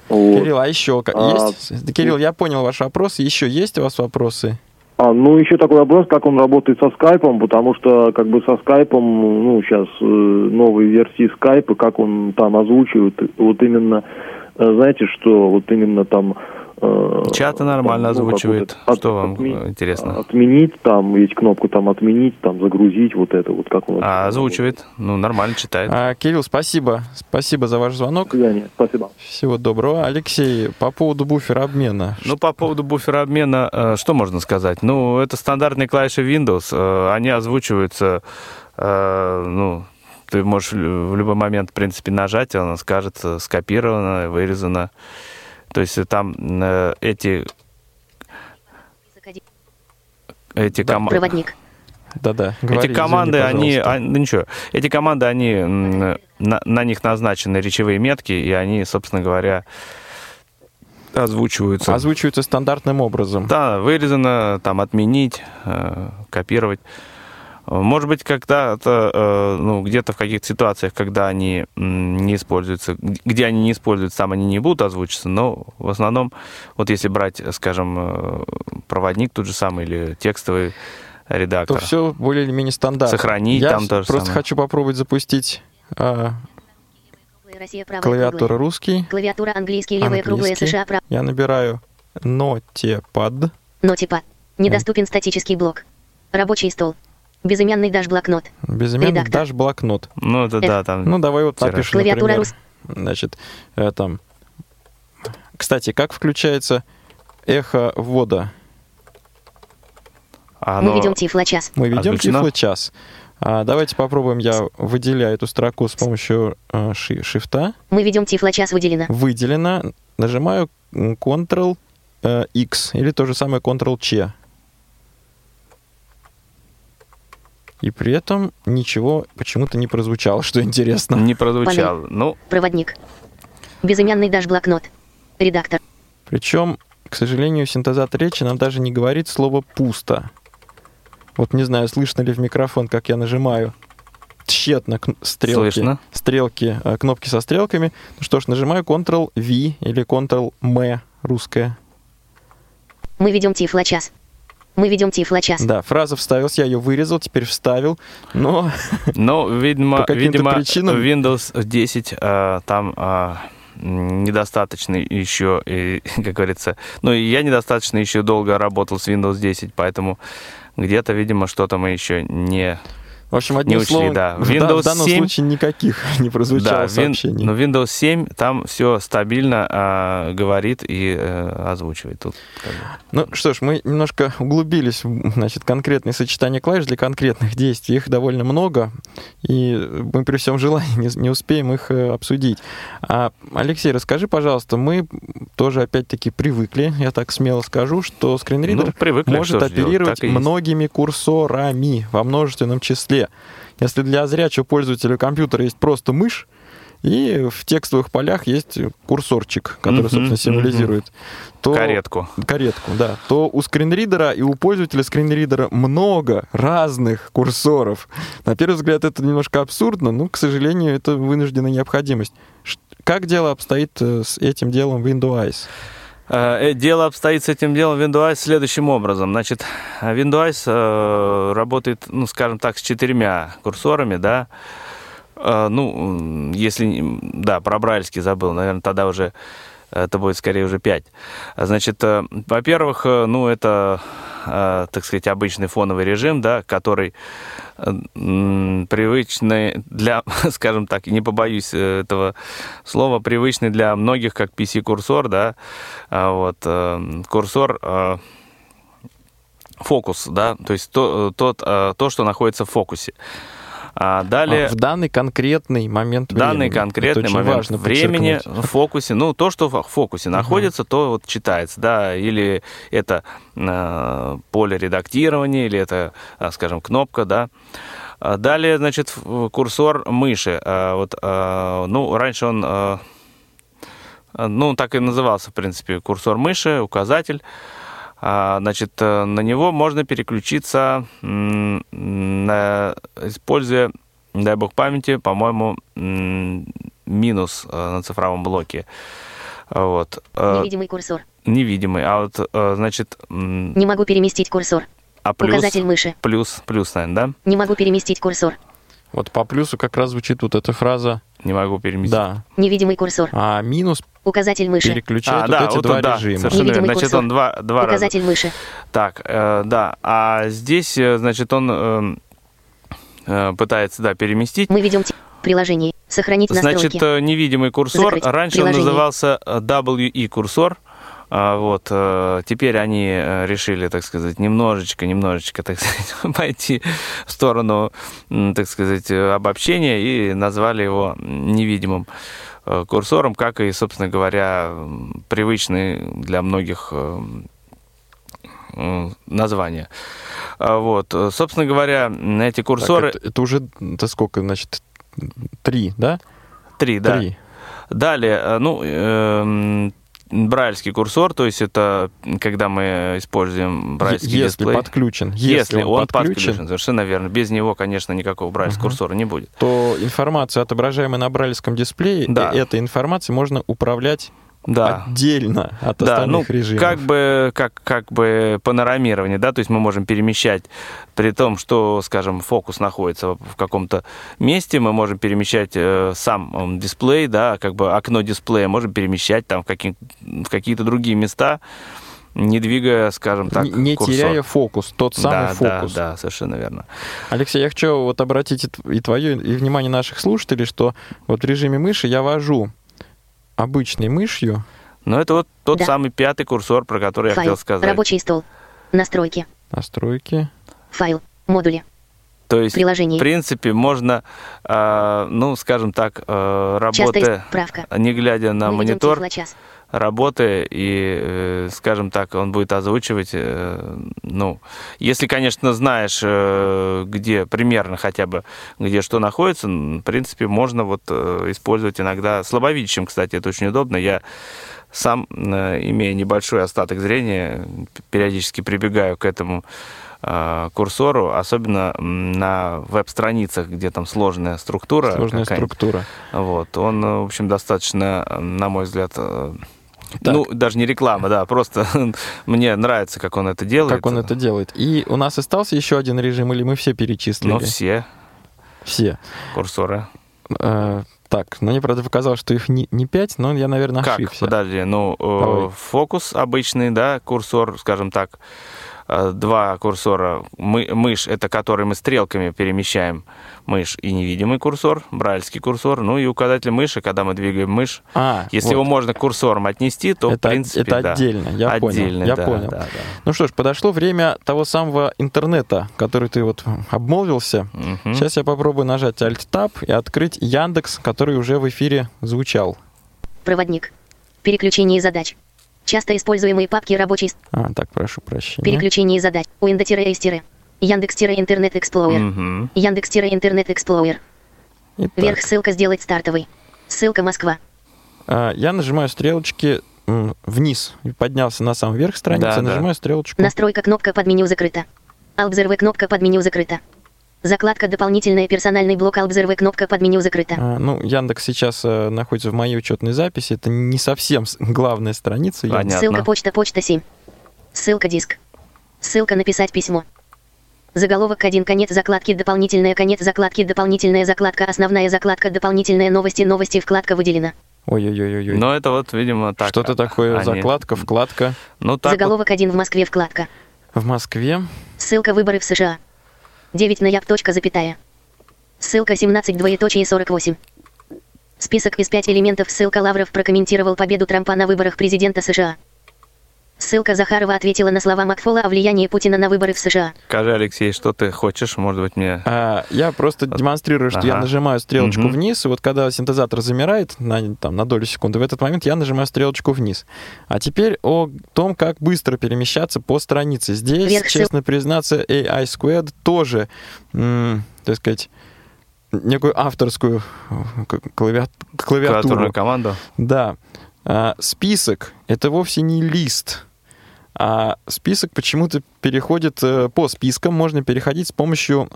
вот. Кирилл, а еще А, есть? Кирилл, я понял ваш вопрос. Еще есть у вас вопросы? А, ну, еще такой вопрос, как он работает со скайпом, потому что, как бы, со скайпом, ну, сейчас э, новые версии скайпа, как он там озвучивает, вот именно, э, знаете, что, вот именно там... э, Чаты нормально там, ну, озвучивает. вот это, Что вам, отме- э, интересно? Отменить, там есть кнопка там отменить, там загрузить, вот это, вот как он... А, озвучивает. Ну, нормально читает. А, Кирилл, спасибо. Спасибо за ваш До звонок. свидания, спасибо. Всего доброго. Алексей, по поводу буфера обмена. Ну, по поводу буфера обмена, э, что можно сказать? Ну, это стандартные клавиши Windows. Они озвучиваются, ну, ты можешь в любой момент, в принципе, нажать, и она скажет, скопировано, вырезано. То есть э, там э, эти, эти команды... Проводник. Да-да. Эти говори, команды, извини, они, пожалуйста. они- да ничего, эти команды, они, на, на них назначены речевые метки, и они, собственно говоря, озвучиваются. Озвучиваются стандартным образом. Да, вырезано, там, отменить, э, копировать. Может быть, когда-то, э, ну, где-то в каких-то ситуациях, когда они не используются, где они не используются, там они не будут озвучиваться, но в основном, вот если брать, скажем, э, проводник тот же самый или текстовый То редактор, все более или менее стандартно. Сохранить Я там то же просто самое. хочу попробовать запустить а, Россия правая клавиатура круглая. русский. Клавиатура английский, левая круглая, Английский. США прав. Я набираю нотепад. Нотипад. Недоступен статический блок. Рабочий стол. Безымянный даш блокнот. Безымянный Редактор. дашь блокнот. Ну, это Эх. да, там... Ну, давай вот Тираж. напишем, Клавиатура например, значит, э, там... Кстати, как включается эхо ввода? а Мы оно- ведем тифлочас. Мы ведем тифлочас. А, давайте попробуем, я выделяю эту строку с помощью э, ши- шифта. Мы ведем тифлочас выделено. Выделено. Нажимаю м, Ctrl э, X или то же самое Ctrl И при этом ничего почему-то не прозвучало, что интересно. Не прозвучало. Ну, Проводник. Безымянный даш блокнот. Редактор. Причем, к сожалению, синтезатор речи нам даже не говорит слово «пусто». Вот не знаю, слышно ли в микрофон, как я нажимаю тщетно кн- стрелки, Слышно. стрелки, э, кнопки со стрелками. Ну что ж, нажимаю Ctrl-V или Ctrl-M русская. Мы ведем тифлочас. Мы ведем тифлочас. Да, фраза вставилась, я ее вырезал, теперь вставил, но Ну, видимо, По каким-то видимо причинам- Windows 10 э, там м, недостаточно еще, и, как говорится, ну, и я недостаточно еще долго работал с Windows 10, поэтому где-то, видимо, что-то мы еще не... В общем, одним Не учли, словом, да. Windows в данном 7 случае никаких не прозвучало Да, Win- сообщений. но Windows 7 там все стабильно э, говорит и э, озвучивает. Тут как бы. Ну что ж, мы немножко углубились в значит, конкретные сочетания клавиш для конкретных действий. Их довольно много, и мы при всем желании не, не успеем их э, обсудить. А, Алексей, расскажи, пожалуйста, мы тоже опять-таки привыкли, я так смело скажу, что скринридер Ну, привыкли, может делать, оперировать есть. многими курсорами во множественном числе. Если для зрячего пользователя компьютера есть просто мышь, и в текстовых полях есть курсорчик, который, Мгм, собственно, символизирует. То, Каретку. каретку, да, то у скринридера и у пользователя скринридера много разных курсоров. На первый взгляд это немножко абсурдно, но, к сожалению, это вынужденная необходимость. Как дело обстоит э, с этим делом в Windows? Э, Дело обстоит с этим делом Windows следующим образом. Значит, Windows э, работает, ну, скажем так, с четырьмя курсорами, да. Э, Ну, если, да, про брайльский забыл, наверное, тогда уже это будет скорее уже 5. Значит, э, во-первых, э, ну, это, э, так сказать, обычный фоновый режим, да, который э, привычный для, скажем так, не побоюсь э, этого слова, привычный для многих, как PC-курсор, да, А вот, э, курсор э, фокус, да, то есть то, тот, то, что находится в фокусе. А далее... А, в данный конкретный момент данный времени. конкретный Это момент важно времени в фокусе, ну, то, что в фокусе находится, то вот читается, да, или это э, поле редактирования, или это, э, скажем, кнопка, да. А Далее, значит, курсор мыши. А Вот, ну, раньше он, ну, так и назывался, в принципе, курсор мыши, указатель. А, Значит, э, на него можно переключиться, используя, дай бог памяти, по-моему, минус э, на цифровом блоке. Вот. Э, Невидимый курсор. Невидимый. А вот, значит, Не могу переместить курсор. а плюс, Указатель мыши. плюс, плюс, наверное, да? Не могу переместить курсор. Вот по плюсу как раз звучит вот эта фраза Не могу переместить. «да». Невидимый курсор. А минус Указатель мыши. переключает А, вот да, эти вот два да, режима. совершенно верно. Значит, курсор. он два, два раза. Указатель мыши. Так, э, да. А здесь, э, значит, он э, э, пытается, да, переместить. Мы ведем ти- приложение. Сохранить настройки. Значит, э, невидимый курсор. Закрыть Раньше он приложение. назывался э, WE курсор. А, Вот, теперь они решили, так сказать, немножечко, немножечко, так сказать, пойти в сторону, так сказать, обобщения и назвали его невидимым курсором, как и, собственно говоря, м, привычный для многих э, названия. А, Вот, э, собственно говоря, эти Так, курсоры... это, это уже, это сколько, значит, три, да? Три, да. Три. Далее, э, ну, эм, брайльский курсор, то есть это когда мы используем брайльский если дисплей. подключен. Если, он подключен. совершенно верно. Без него, конечно, никакого брайльского Мгм. курсора не будет. то информацию, отображаемую на брайлевском дисплее, Да. этой информацией можно управлять Да. отдельно от Да, остальных ну, режимов. как бы, как, как бы панорамирование, да, то есть мы можем перемещать, при том, что, скажем, фокус находится в каком-то месте, мы можем перемещать э, сам дисплей, да, как бы окно дисплея можем перемещать там в, какие- в какие-то другие места, не двигая, скажем так, Не- не курсор. теряя фокус, тот самый да, фокус. Да, да, совершенно верно. Алексей, я хочу вот обратить и твое, и внимание наших слушателей, что вот в режиме мыши я вожу обычной мышью. Но это вот тот Да. самый пятый курсор, про который я Файл. хотел сказать. Рабочий стол. Настройки. Настройки. Файл. Модули. То есть, Приложение. в принципе, можно, э, ну, скажем так, э, работая, справка. не глядя на Выведем монитор, тифлочас. Работая, и, э, скажем так, он будет озвучивать, э, ну, если, конечно, знаешь, э, где примерно хотя бы, где что находится, в принципе, можно вот использовать иногда слабовидящим, кстати, это очень удобно. Я сам, имея небольшой остаток зрения, периодически прибегаю к этому курсору, особенно на веб-страницах, где там сложная структура. Сложная структура. Вот, он, в общем, достаточно, на мой взгляд, Так. ну, даже не реклама, да, просто мне нравится, как он это делает. Как он это делает. И у нас остался еще один режим, или мы все перечислили? Ну, все Все. курсоры. Э, так, ну мне, правда, показалось, что их не, не пять, но я, наверное, Как? ошибся. Подожди, ну, э, Давай. фокус обычный, да, курсор, скажем так, два курсора. Мы, мышь, это который мы стрелками перемещаем мышь, и невидимый курсор, брайльский курсор, ну и указатель мыши, когда мы двигаем мышь. А, Если вот. его можно к курсорам отнести, то, это, в принципе, это да. отдельно, я понял. Отдельно, Я да, понял. да, да. Ну что ж, подошло время того самого интернета, который ты вот обмолвился. Мгм. Сейчас я попробую нажать Alt-Tab и открыть Яндекс, который уже в эфире звучал. Проводник. Переключение задач. Часто используемые папки рабочий А, так, прошу прощения. переключение задач. Windows-S- Яндекс-Интернет Explorer. Мгм. Яндекс-Интернет Explorer. Итак, Вверх ссылка сделать стартовый. Ссылка Москва. а, я нажимаю стрелочки вниз. И Поднялся на самый верх страницы, Да, да. нажимаю стрелочку. Настройка кнопка под меню закрыта. Observe кнопка под меню закрыта. Закладка дополнительная персональный блок Observe кнопка под меню закрыта. А, ну, Яндекс сейчас э, находится в моей учетной записи. Это не совсем главная страница. Яндекс. Понятно. Ссылка почта почта 7. Ссылка диск. Ссылка написать письмо. Заголовок 1 конец закладки дополнительная конец закладки дополнительная закладка основная закладка дополнительные новости новости вкладка выделена. Ой-ой-ой-ой. Но это вот, видимо, так. Что-то такое, они- закладка, вкладка. Ну, так вот. Заголовок 1 в Москве вкладка. В Москве. Ссылка выборы в США. 9 ноября. Точка запятая. Ссылка 17 двоеточие 48. Список из 5 элементов. Ссылка Лавров прокомментировал победу Трампа на выборах президента США. Ссылка Захарова ответила на слова Макфола о влиянии Путина на выборы в США. Скажи, Алексей, что ты хочешь? Может быть, мне... А, я просто демонстрирую, что я Ага. нажимаю стрелочку Мгм. вниз, и вот когда синтезатор замирает на, там, на долю секунды, в этот момент я нажимаю стрелочку вниз. А теперь о том, как быстро перемещаться по странице. Здесь, Вверх ссыл- честно признаться, AI Squared тоже, м, так сказать, некую авторскую э, клавиатуру. Клавиатурную команду? Да. А, список — это вовсе не лист. А список почему-то переходит э, по спискам. Можно переходить с помощью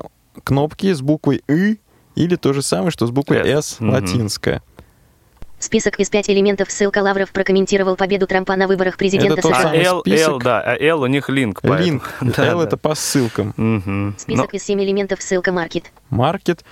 кнопки с буквой «ы» или то же самое, что с буквой S. «с» Мгм. латинская. Список из 5 элементов. Ссылка Лавров прокомментировал победу Трампа на выборах президента Это А США. самый L, список. L, да, а L у них линк. Линк. Да, L — да. это по ссылкам. Список из 7 элементов. Ссылка Маркет. Маркет.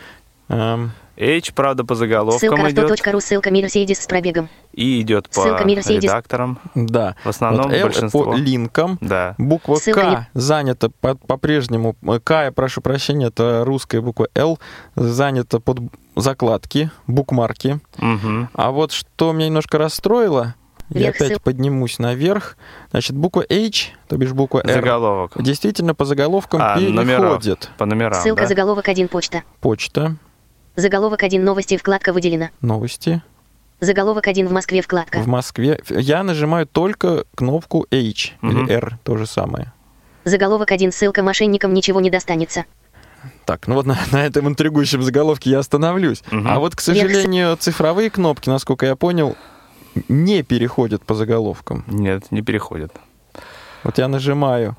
эм, H, правда, по заголовкам Ссылка идет. авто.ру. Ссылка Мерседес с пробегом. И идет по Ссылка Mercedes. редакторам. да. В основном вот L большинство. по линкам. Да. Буква Ссылка К занята по- по-прежнему. К, я прошу прощения, это русская буква Л, занята под закладки, букмарки. Мгм. А вот что меня немножко расстроило, я Вверх опять ссыл- поднимусь наверх. Значит, буква H, то бишь буква R, Заголовок. действительно по заголовкам А, переходит. По номерам, Ссылка да? заголовок 1 почта. Почта, Заголовок 1 новости. Вкладка выделена. новости. Заголовок 1 в Москве. Вкладка. В Москве. Я нажимаю только кнопку H Мгм. или R, то же самое. Заголовок 1. Ссылка мошенникам ничего не достанется. Так, ну вот на, на этом интригующем заголовке я остановлюсь. Мгм. А вот, к сожалению, цифровые кнопки, насколько я понял, не переходят по заголовкам. Нет, не переходит. Вот я нажимаю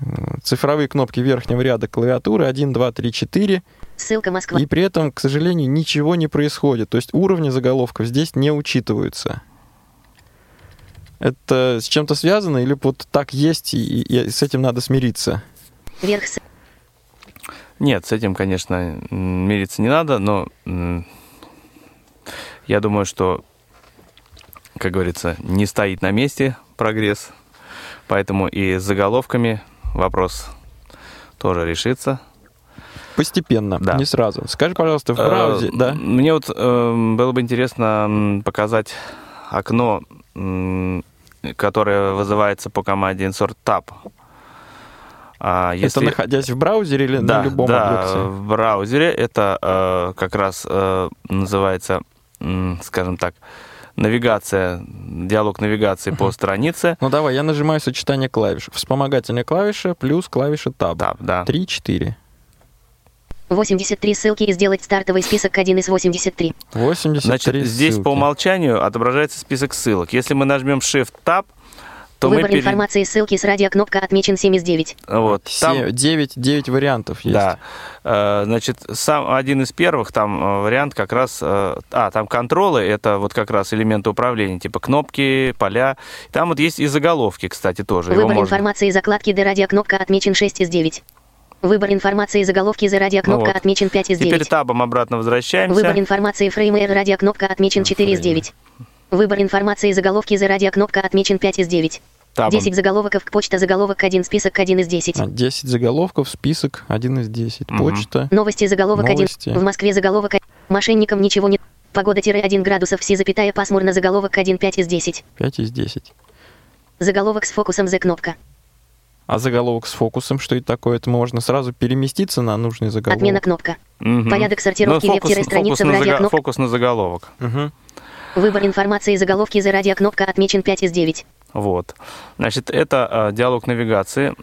э, цифровые кнопки верхнего ряда клавиатуры 1, 2, 3, 4, Ссылка Москва. и при этом, к сожалению, ничего не происходит. То есть уровни заголовков здесь не учитываются. Это с чем-то связано или вот так есть, и, и с этим надо смириться? Вверх. с- Нет, с этим, конечно, мириться не надо, но я думаю, что, как говорится, не стоит на месте прогресс. Поэтому и с заголовками вопрос тоже решится. Постепенно, Да. не сразу. Скажи, пожалуйста, в браузере, Э, да? Мне вот э, было бы интересно показать окно, которое вызывается по команде insert tab. А Это если- находясь в браузере или да, на любом да, объекте? в браузере это э, как раз э, называется, м, скажем так, навигация, диалог навигации по странице. Ну давай, я нажимаю сочетание клавиш. Вспомогательная клавиша плюс клавиша Tab. Tab, да. 3-4. 83 ссылки и сделать стартовый список 1 из 83. 83 Значит, здесь ссылки. по умолчанию отображается список ссылок. Если мы нажмем Shift Tab, то Выбор мы пере- информации ссылки с радиокнопка отмечен 7 из 9. Вот, там- 9, 9 вариантов есть. Да. Э, Значит, сам один из первых там э, вариант как раз... э, А, там контролы, это вот как раз элементы управления, типа кнопки, поля. Там вот есть и заголовки, кстати, тоже. Его Выбор можно- информации закладки до радиокнопка отмечен 6 из 9. Выбор информации заголовки за радиокнопка Ну вот. отмечен 5 из Теперь 9. табом обратно возвращаемся. Выбор информации фреймер радиокнопка отмечен 4 из 9. Выбор информации заголовки за радиокнопка отмечен 5 из 9. Табом. 10 заголовков к почта заголовок 1 список 1 из 10. А, 10 заголовков, список 1 из 10. Мгм. Почта. Новости заголовок Новости. 1. В Москве заголовок 1. Мошенникам ничего не... Погода-1 градусов Си запятая пасмурно заголовок 1 5 из 10. 5 из 10. Заголовок с фокусом Z кнопка. А заголовок с фокусом, что это такое? Это можно сразу переместиться на нужный заголовок. Отмена кнопка. Мгм. Порядок сортировки Ну, фокус- веб-страницы фокус в радиокнопке. Фокус на заголовок. Мгм. Выбор информации заголовки за радиокнопка отмечен 5 из 9. Вот. Значит, это э, диалог навигации.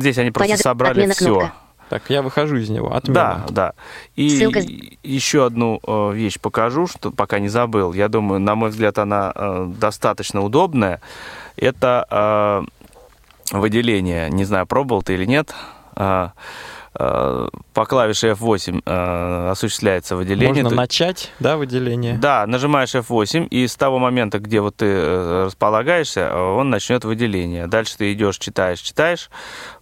Здесь они просто Порядок собрали все. кнопка. Так, я выхожу из него. Да, Отмена. да. И Ссылка еще одну э, вещь покажу, что пока не забыл. Я думаю, на мой взгляд, она э, достаточно удобная. Это э, выделение. Не знаю, пробовал ты или нет. Э, э, по клавише F8 э, осуществляется выделение. Можно То- начать, да, выделение? Да, нажимаешь F8, и с того момента, где вот ты э, располагаешься, он начнет выделение. Дальше ты идешь, читаешь, читаешь.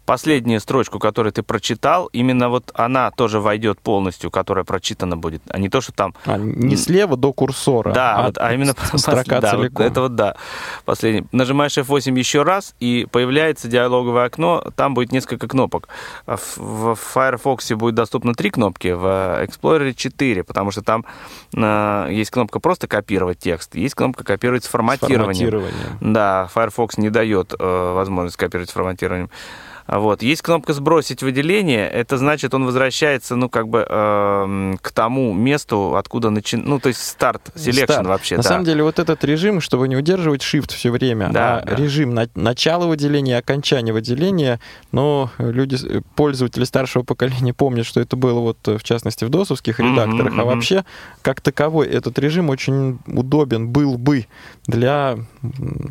Последнюю строчку, которую ты прочитал, именно вот она тоже войдет полностью, которая прочитана будет, а не то, что там А, не слева до курсора, да, а, вот, а именно с- строка да, вот целиком. это вот да. Последний. Нажимаешь F8 еще раз, и появляется диалоговое окно. Там будет несколько кнопок. А В в Firefox будет доступно три кнопки, в Explorer 4, потому что там э, есть кнопка просто копировать текст, есть кнопка копировать с С форматированием. форматированием. Да, Firefox не дает э, возможность копировать с форматированием. А Вот. Есть кнопка «Сбросить выделение». Это значит, он возвращается, ну, как бы эм, к тому месту, откуда начин... Ну, то есть start selection вообще, На да. самом деле, вот этот режим, чтобы не удерживать shift все время, Да, а да. режим на- начала выделения, окончания выделения, но люди, э, пользователи старшего поколения помнят, что это было вот, э, в частности, в досовских редакторах, а мгм. вообще, как таковой, этот режим очень удобен был бы для,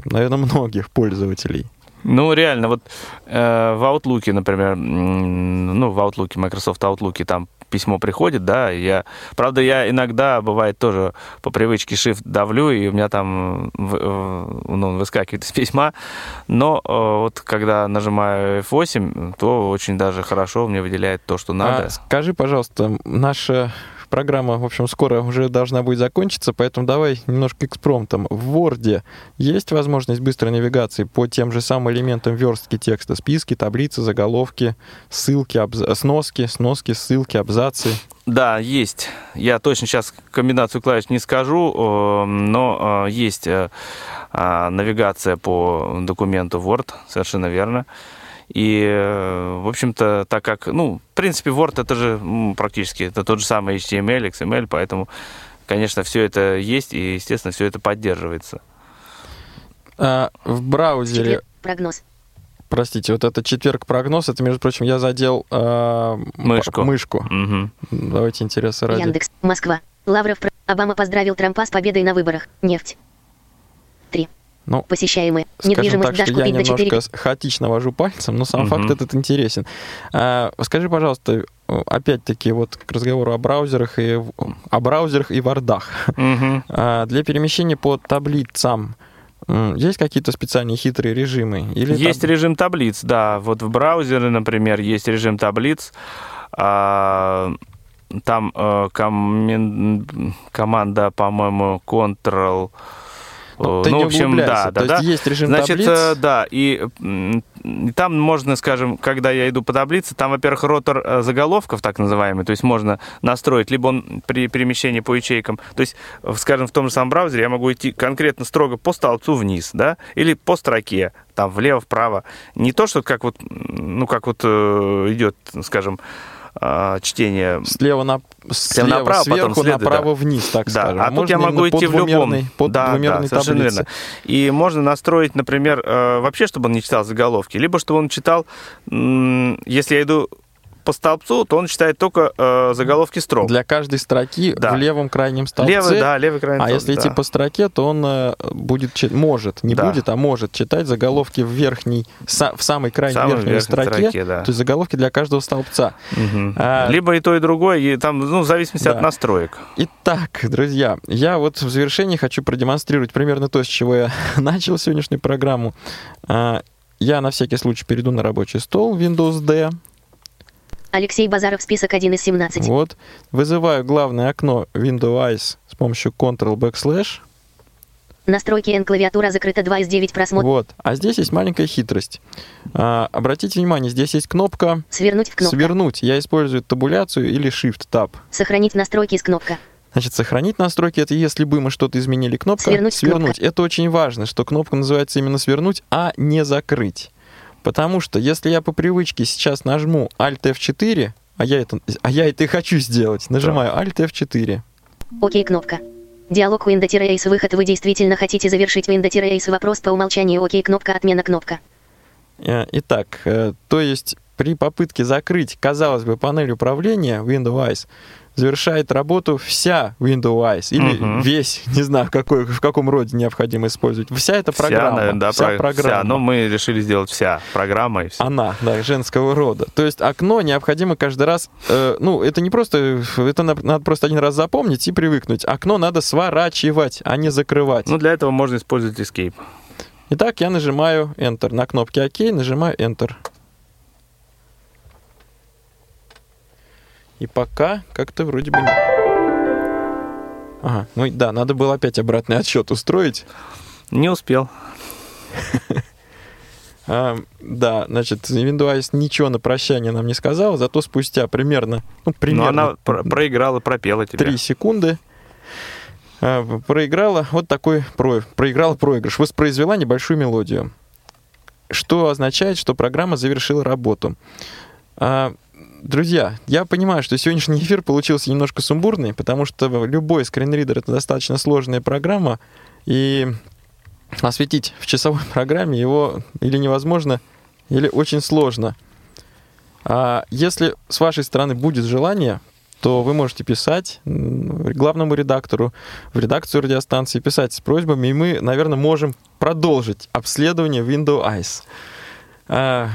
наверное, многих пользователей. Ну, реально, вот э, в Outlook, например, ну, в Outlook, Microsoft Outlook, там письмо приходит, да, я, правда, я иногда, бывает, тоже по привычке Shift давлю, и у меня там э, ну, выскакивает из письма, но э, вот когда нажимаю F8, то очень даже хорошо мне выделяет то, что надо. А скажи, пожалуйста, наша программа, в общем, скоро уже должна будет закончиться, поэтому давай немножко экспромтом. В Word есть возможность быстрой навигации по тем же самым элементам верстки текста? Списки, таблицы, заголовки, ссылки, абза- сноски, сноски, ссылки, абзацы. Да, есть. Я точно сейчас комбинацию клавиш не скажу, э, но э, есть э, а, навигация по документу Word, совершенно верно. И, э, в общем-то, так как, ну, в принципе, Word это же практически это тот же самый HTML, XML, поэтому, конечно, все это есть и, естественно, все это поддерживается. А, в браузере, Четверг. Прогноз. простите, вот это четверг прогноз, это, между прочим, я задел а, м- Мышку. мышку. Мгм. Давайте интереса ради. Яндекс. Москва. Лавров. Обама поздравил Трампа с победой на выборах. Нефть. 3. Ну, Посещаемые. Недвижимость так, дашь что я купить до 4. немножко с- хаотично вожу пальцем, но сам Мгм. факт этот интересен. А, скажи, пожалуйста, опять-таки вот к разговору о браузерах и о браузерах и вардах. Мгм. А, для перемещения по таблицам есть какие-то специальные хитрые режимы? Или Есть там- режим таблиц, да. Вот в браузере, например, есть режим таблиц. А, Там э, комен- команда, по-моему, Ctrl... Ну, ты ну, в общем, да, То да. есть есть режим Значит, таблиц. э, да, и там можно, скажем, когда я иду по таблице, там, во-первых, ротор э, заголовков, так называемый, то есть можно настроить, либо он при перемещении по ячейкам, то есть, скажем, в том же самом браузере я могу идти конкретно строго по столбцу вниз, да, или по строке, там, влево, вправо. Не то, что как вот, ну, как вот э, идет, скажем, э, чтение Слева, на, слева направо, потом сверху следует, направо да. вниз, так Да, скажем. а тут Можно я могу идти в любом. двумерной- по да, двумерной да, совершенно таблице. верно. И можно настроить, например, э, вообще, чтобы он не читал заголовки, либо чтобы он читал, если я иду по столбцу, то он читает только э, заголовки строк. Для каждой строки Да. в левом крайнем столбце. Левый, да, левый крайний А столб, если идти да. по строке, то он э, будет, чит- может, не Да. будет, а может читать заголовки в верхней, са- в самой крайней Самой верхней верхней строке, строке, да. то есть заголовки для каждого столбца. Мгм. А- Либо и то, и другое, и там, ну, в зависимости Да. от настроек. Итак, друзья, я вот в завершении хочу продемонстрировать примерно то, с чего я начал сегодняшнюю программу. А, Я на всякий случай перейду на рабочий стол Windows D. Алексей Базаров, список 1 из 17. Вот. Вызываю главное окно Windows с помощью Ctrl backslash. Настройки N клавиатура закрыта 2 из 9 просмотр. Вот. А здесь есть маленькая хитрость. А, обратите внимание, здесь есть кнопка Свернуть в кнопку. «Свернуть». Я использую табуляцию или Shift-Tab. Сохранить настройки из кнопка. Значит, сохранить настройки это если бы мы что-то изменили. Кнопка Свернуть свернуть. кнопка. Это очень важно, что кнопка называется именно свернуть, а не закрыть. Потому что если я по привычке сейчас нажму Alt F4, а я это, а я это и хочу сделать, нажимаю Alt F4. Окей, кнопка. Диалог Windows-Ace выход. Вы действительно хотите завершить Windows-Ace вопрос по умолчанию. Окей, кнопка отмена кнопка. Э, Итак, э, то есть при попытке закрыть, казалось бы, панель управления Windows завершает работу вся Windows или Мгм. весь, не знаю, какой, в каком роде необходимо использовать. Вся эта программа. вся, наверное, да, вся про- программа. вся. Но мы решили сделать вся программа и все. Она, да, женского рода. То есть окно необходимо каждый раз, э, ну, это не просто, это на- надо просто один раз запомнить и привыкнуть. Окно надо сворачивать, а не закрывать. Ну, для этого можно использовать Escape. Итак, я нажимаю Enter. На кнопке ОК нажимаю Enter. И пока как-то вроде бы... Ага, ну да, надо было опять обратный отсчет устроить. Не успел. А, да, значит, Windows ничего на прощание нам не сказал, зато спустя примерно, ну, Но примерно она про- проиграла, пропела тебе. 3 секунды а, проиграла вот такой про, проиграла проигрыш, воспроизвела небольшую мелодию, что означает, что программа завершила работу. А, Друзья, я понимаю, что сегодняшний эфир получился немножко сумбурный, потому что любой скринридер это достаточно сложная программа, и осветить в часовой программе его или невозможно, или очень сложно. А если с вашей стороны будет желание, то вы можете писать главному редактору, в редакцию радиостанции, писать с просьбами, и мы, наверное, можем продолжить обследование Windows Eyes.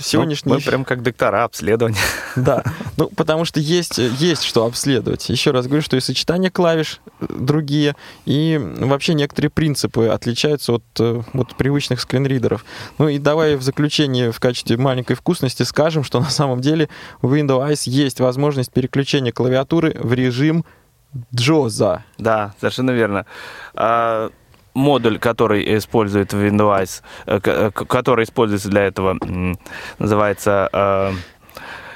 Сегодняшний мы прям как доктора обследования. да, ну потому что есть, есть что обследовать. Еще раз говорю, что и сочетание клавиш другие, и вообще некоторые принципы отличаются от, э, от привычных скринридеров. Ну и давай в заключение в качестве маленькой вкусности скажем, что на самом деле у Windows Eyes есть возможность переключения клавиатуры в режим Джоза. Да, совершенно верно. А, модуль, который использует Windows, э, э, который используется для этого, называется э,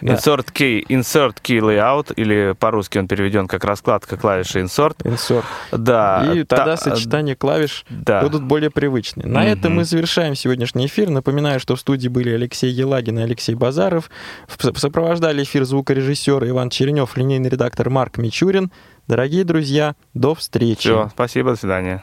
Да. Insert Key, Insert Key Layout, или по-русски он переведен как раскладка клавиши Insert. Insert. Да. И та- тогда сочетание клавиш да. будут более привычны. На Мгм. этом мы завершаем сегодняшний эфир. Напоминаю, что в студии были Алексей Елагин и Алексей Базаров. Сопровождали эфир звукорежиссер Иван Черенев, линейный редактор Марк Мичурин. Дорогие друзья, до встречи. Все, спасибо, до свидания.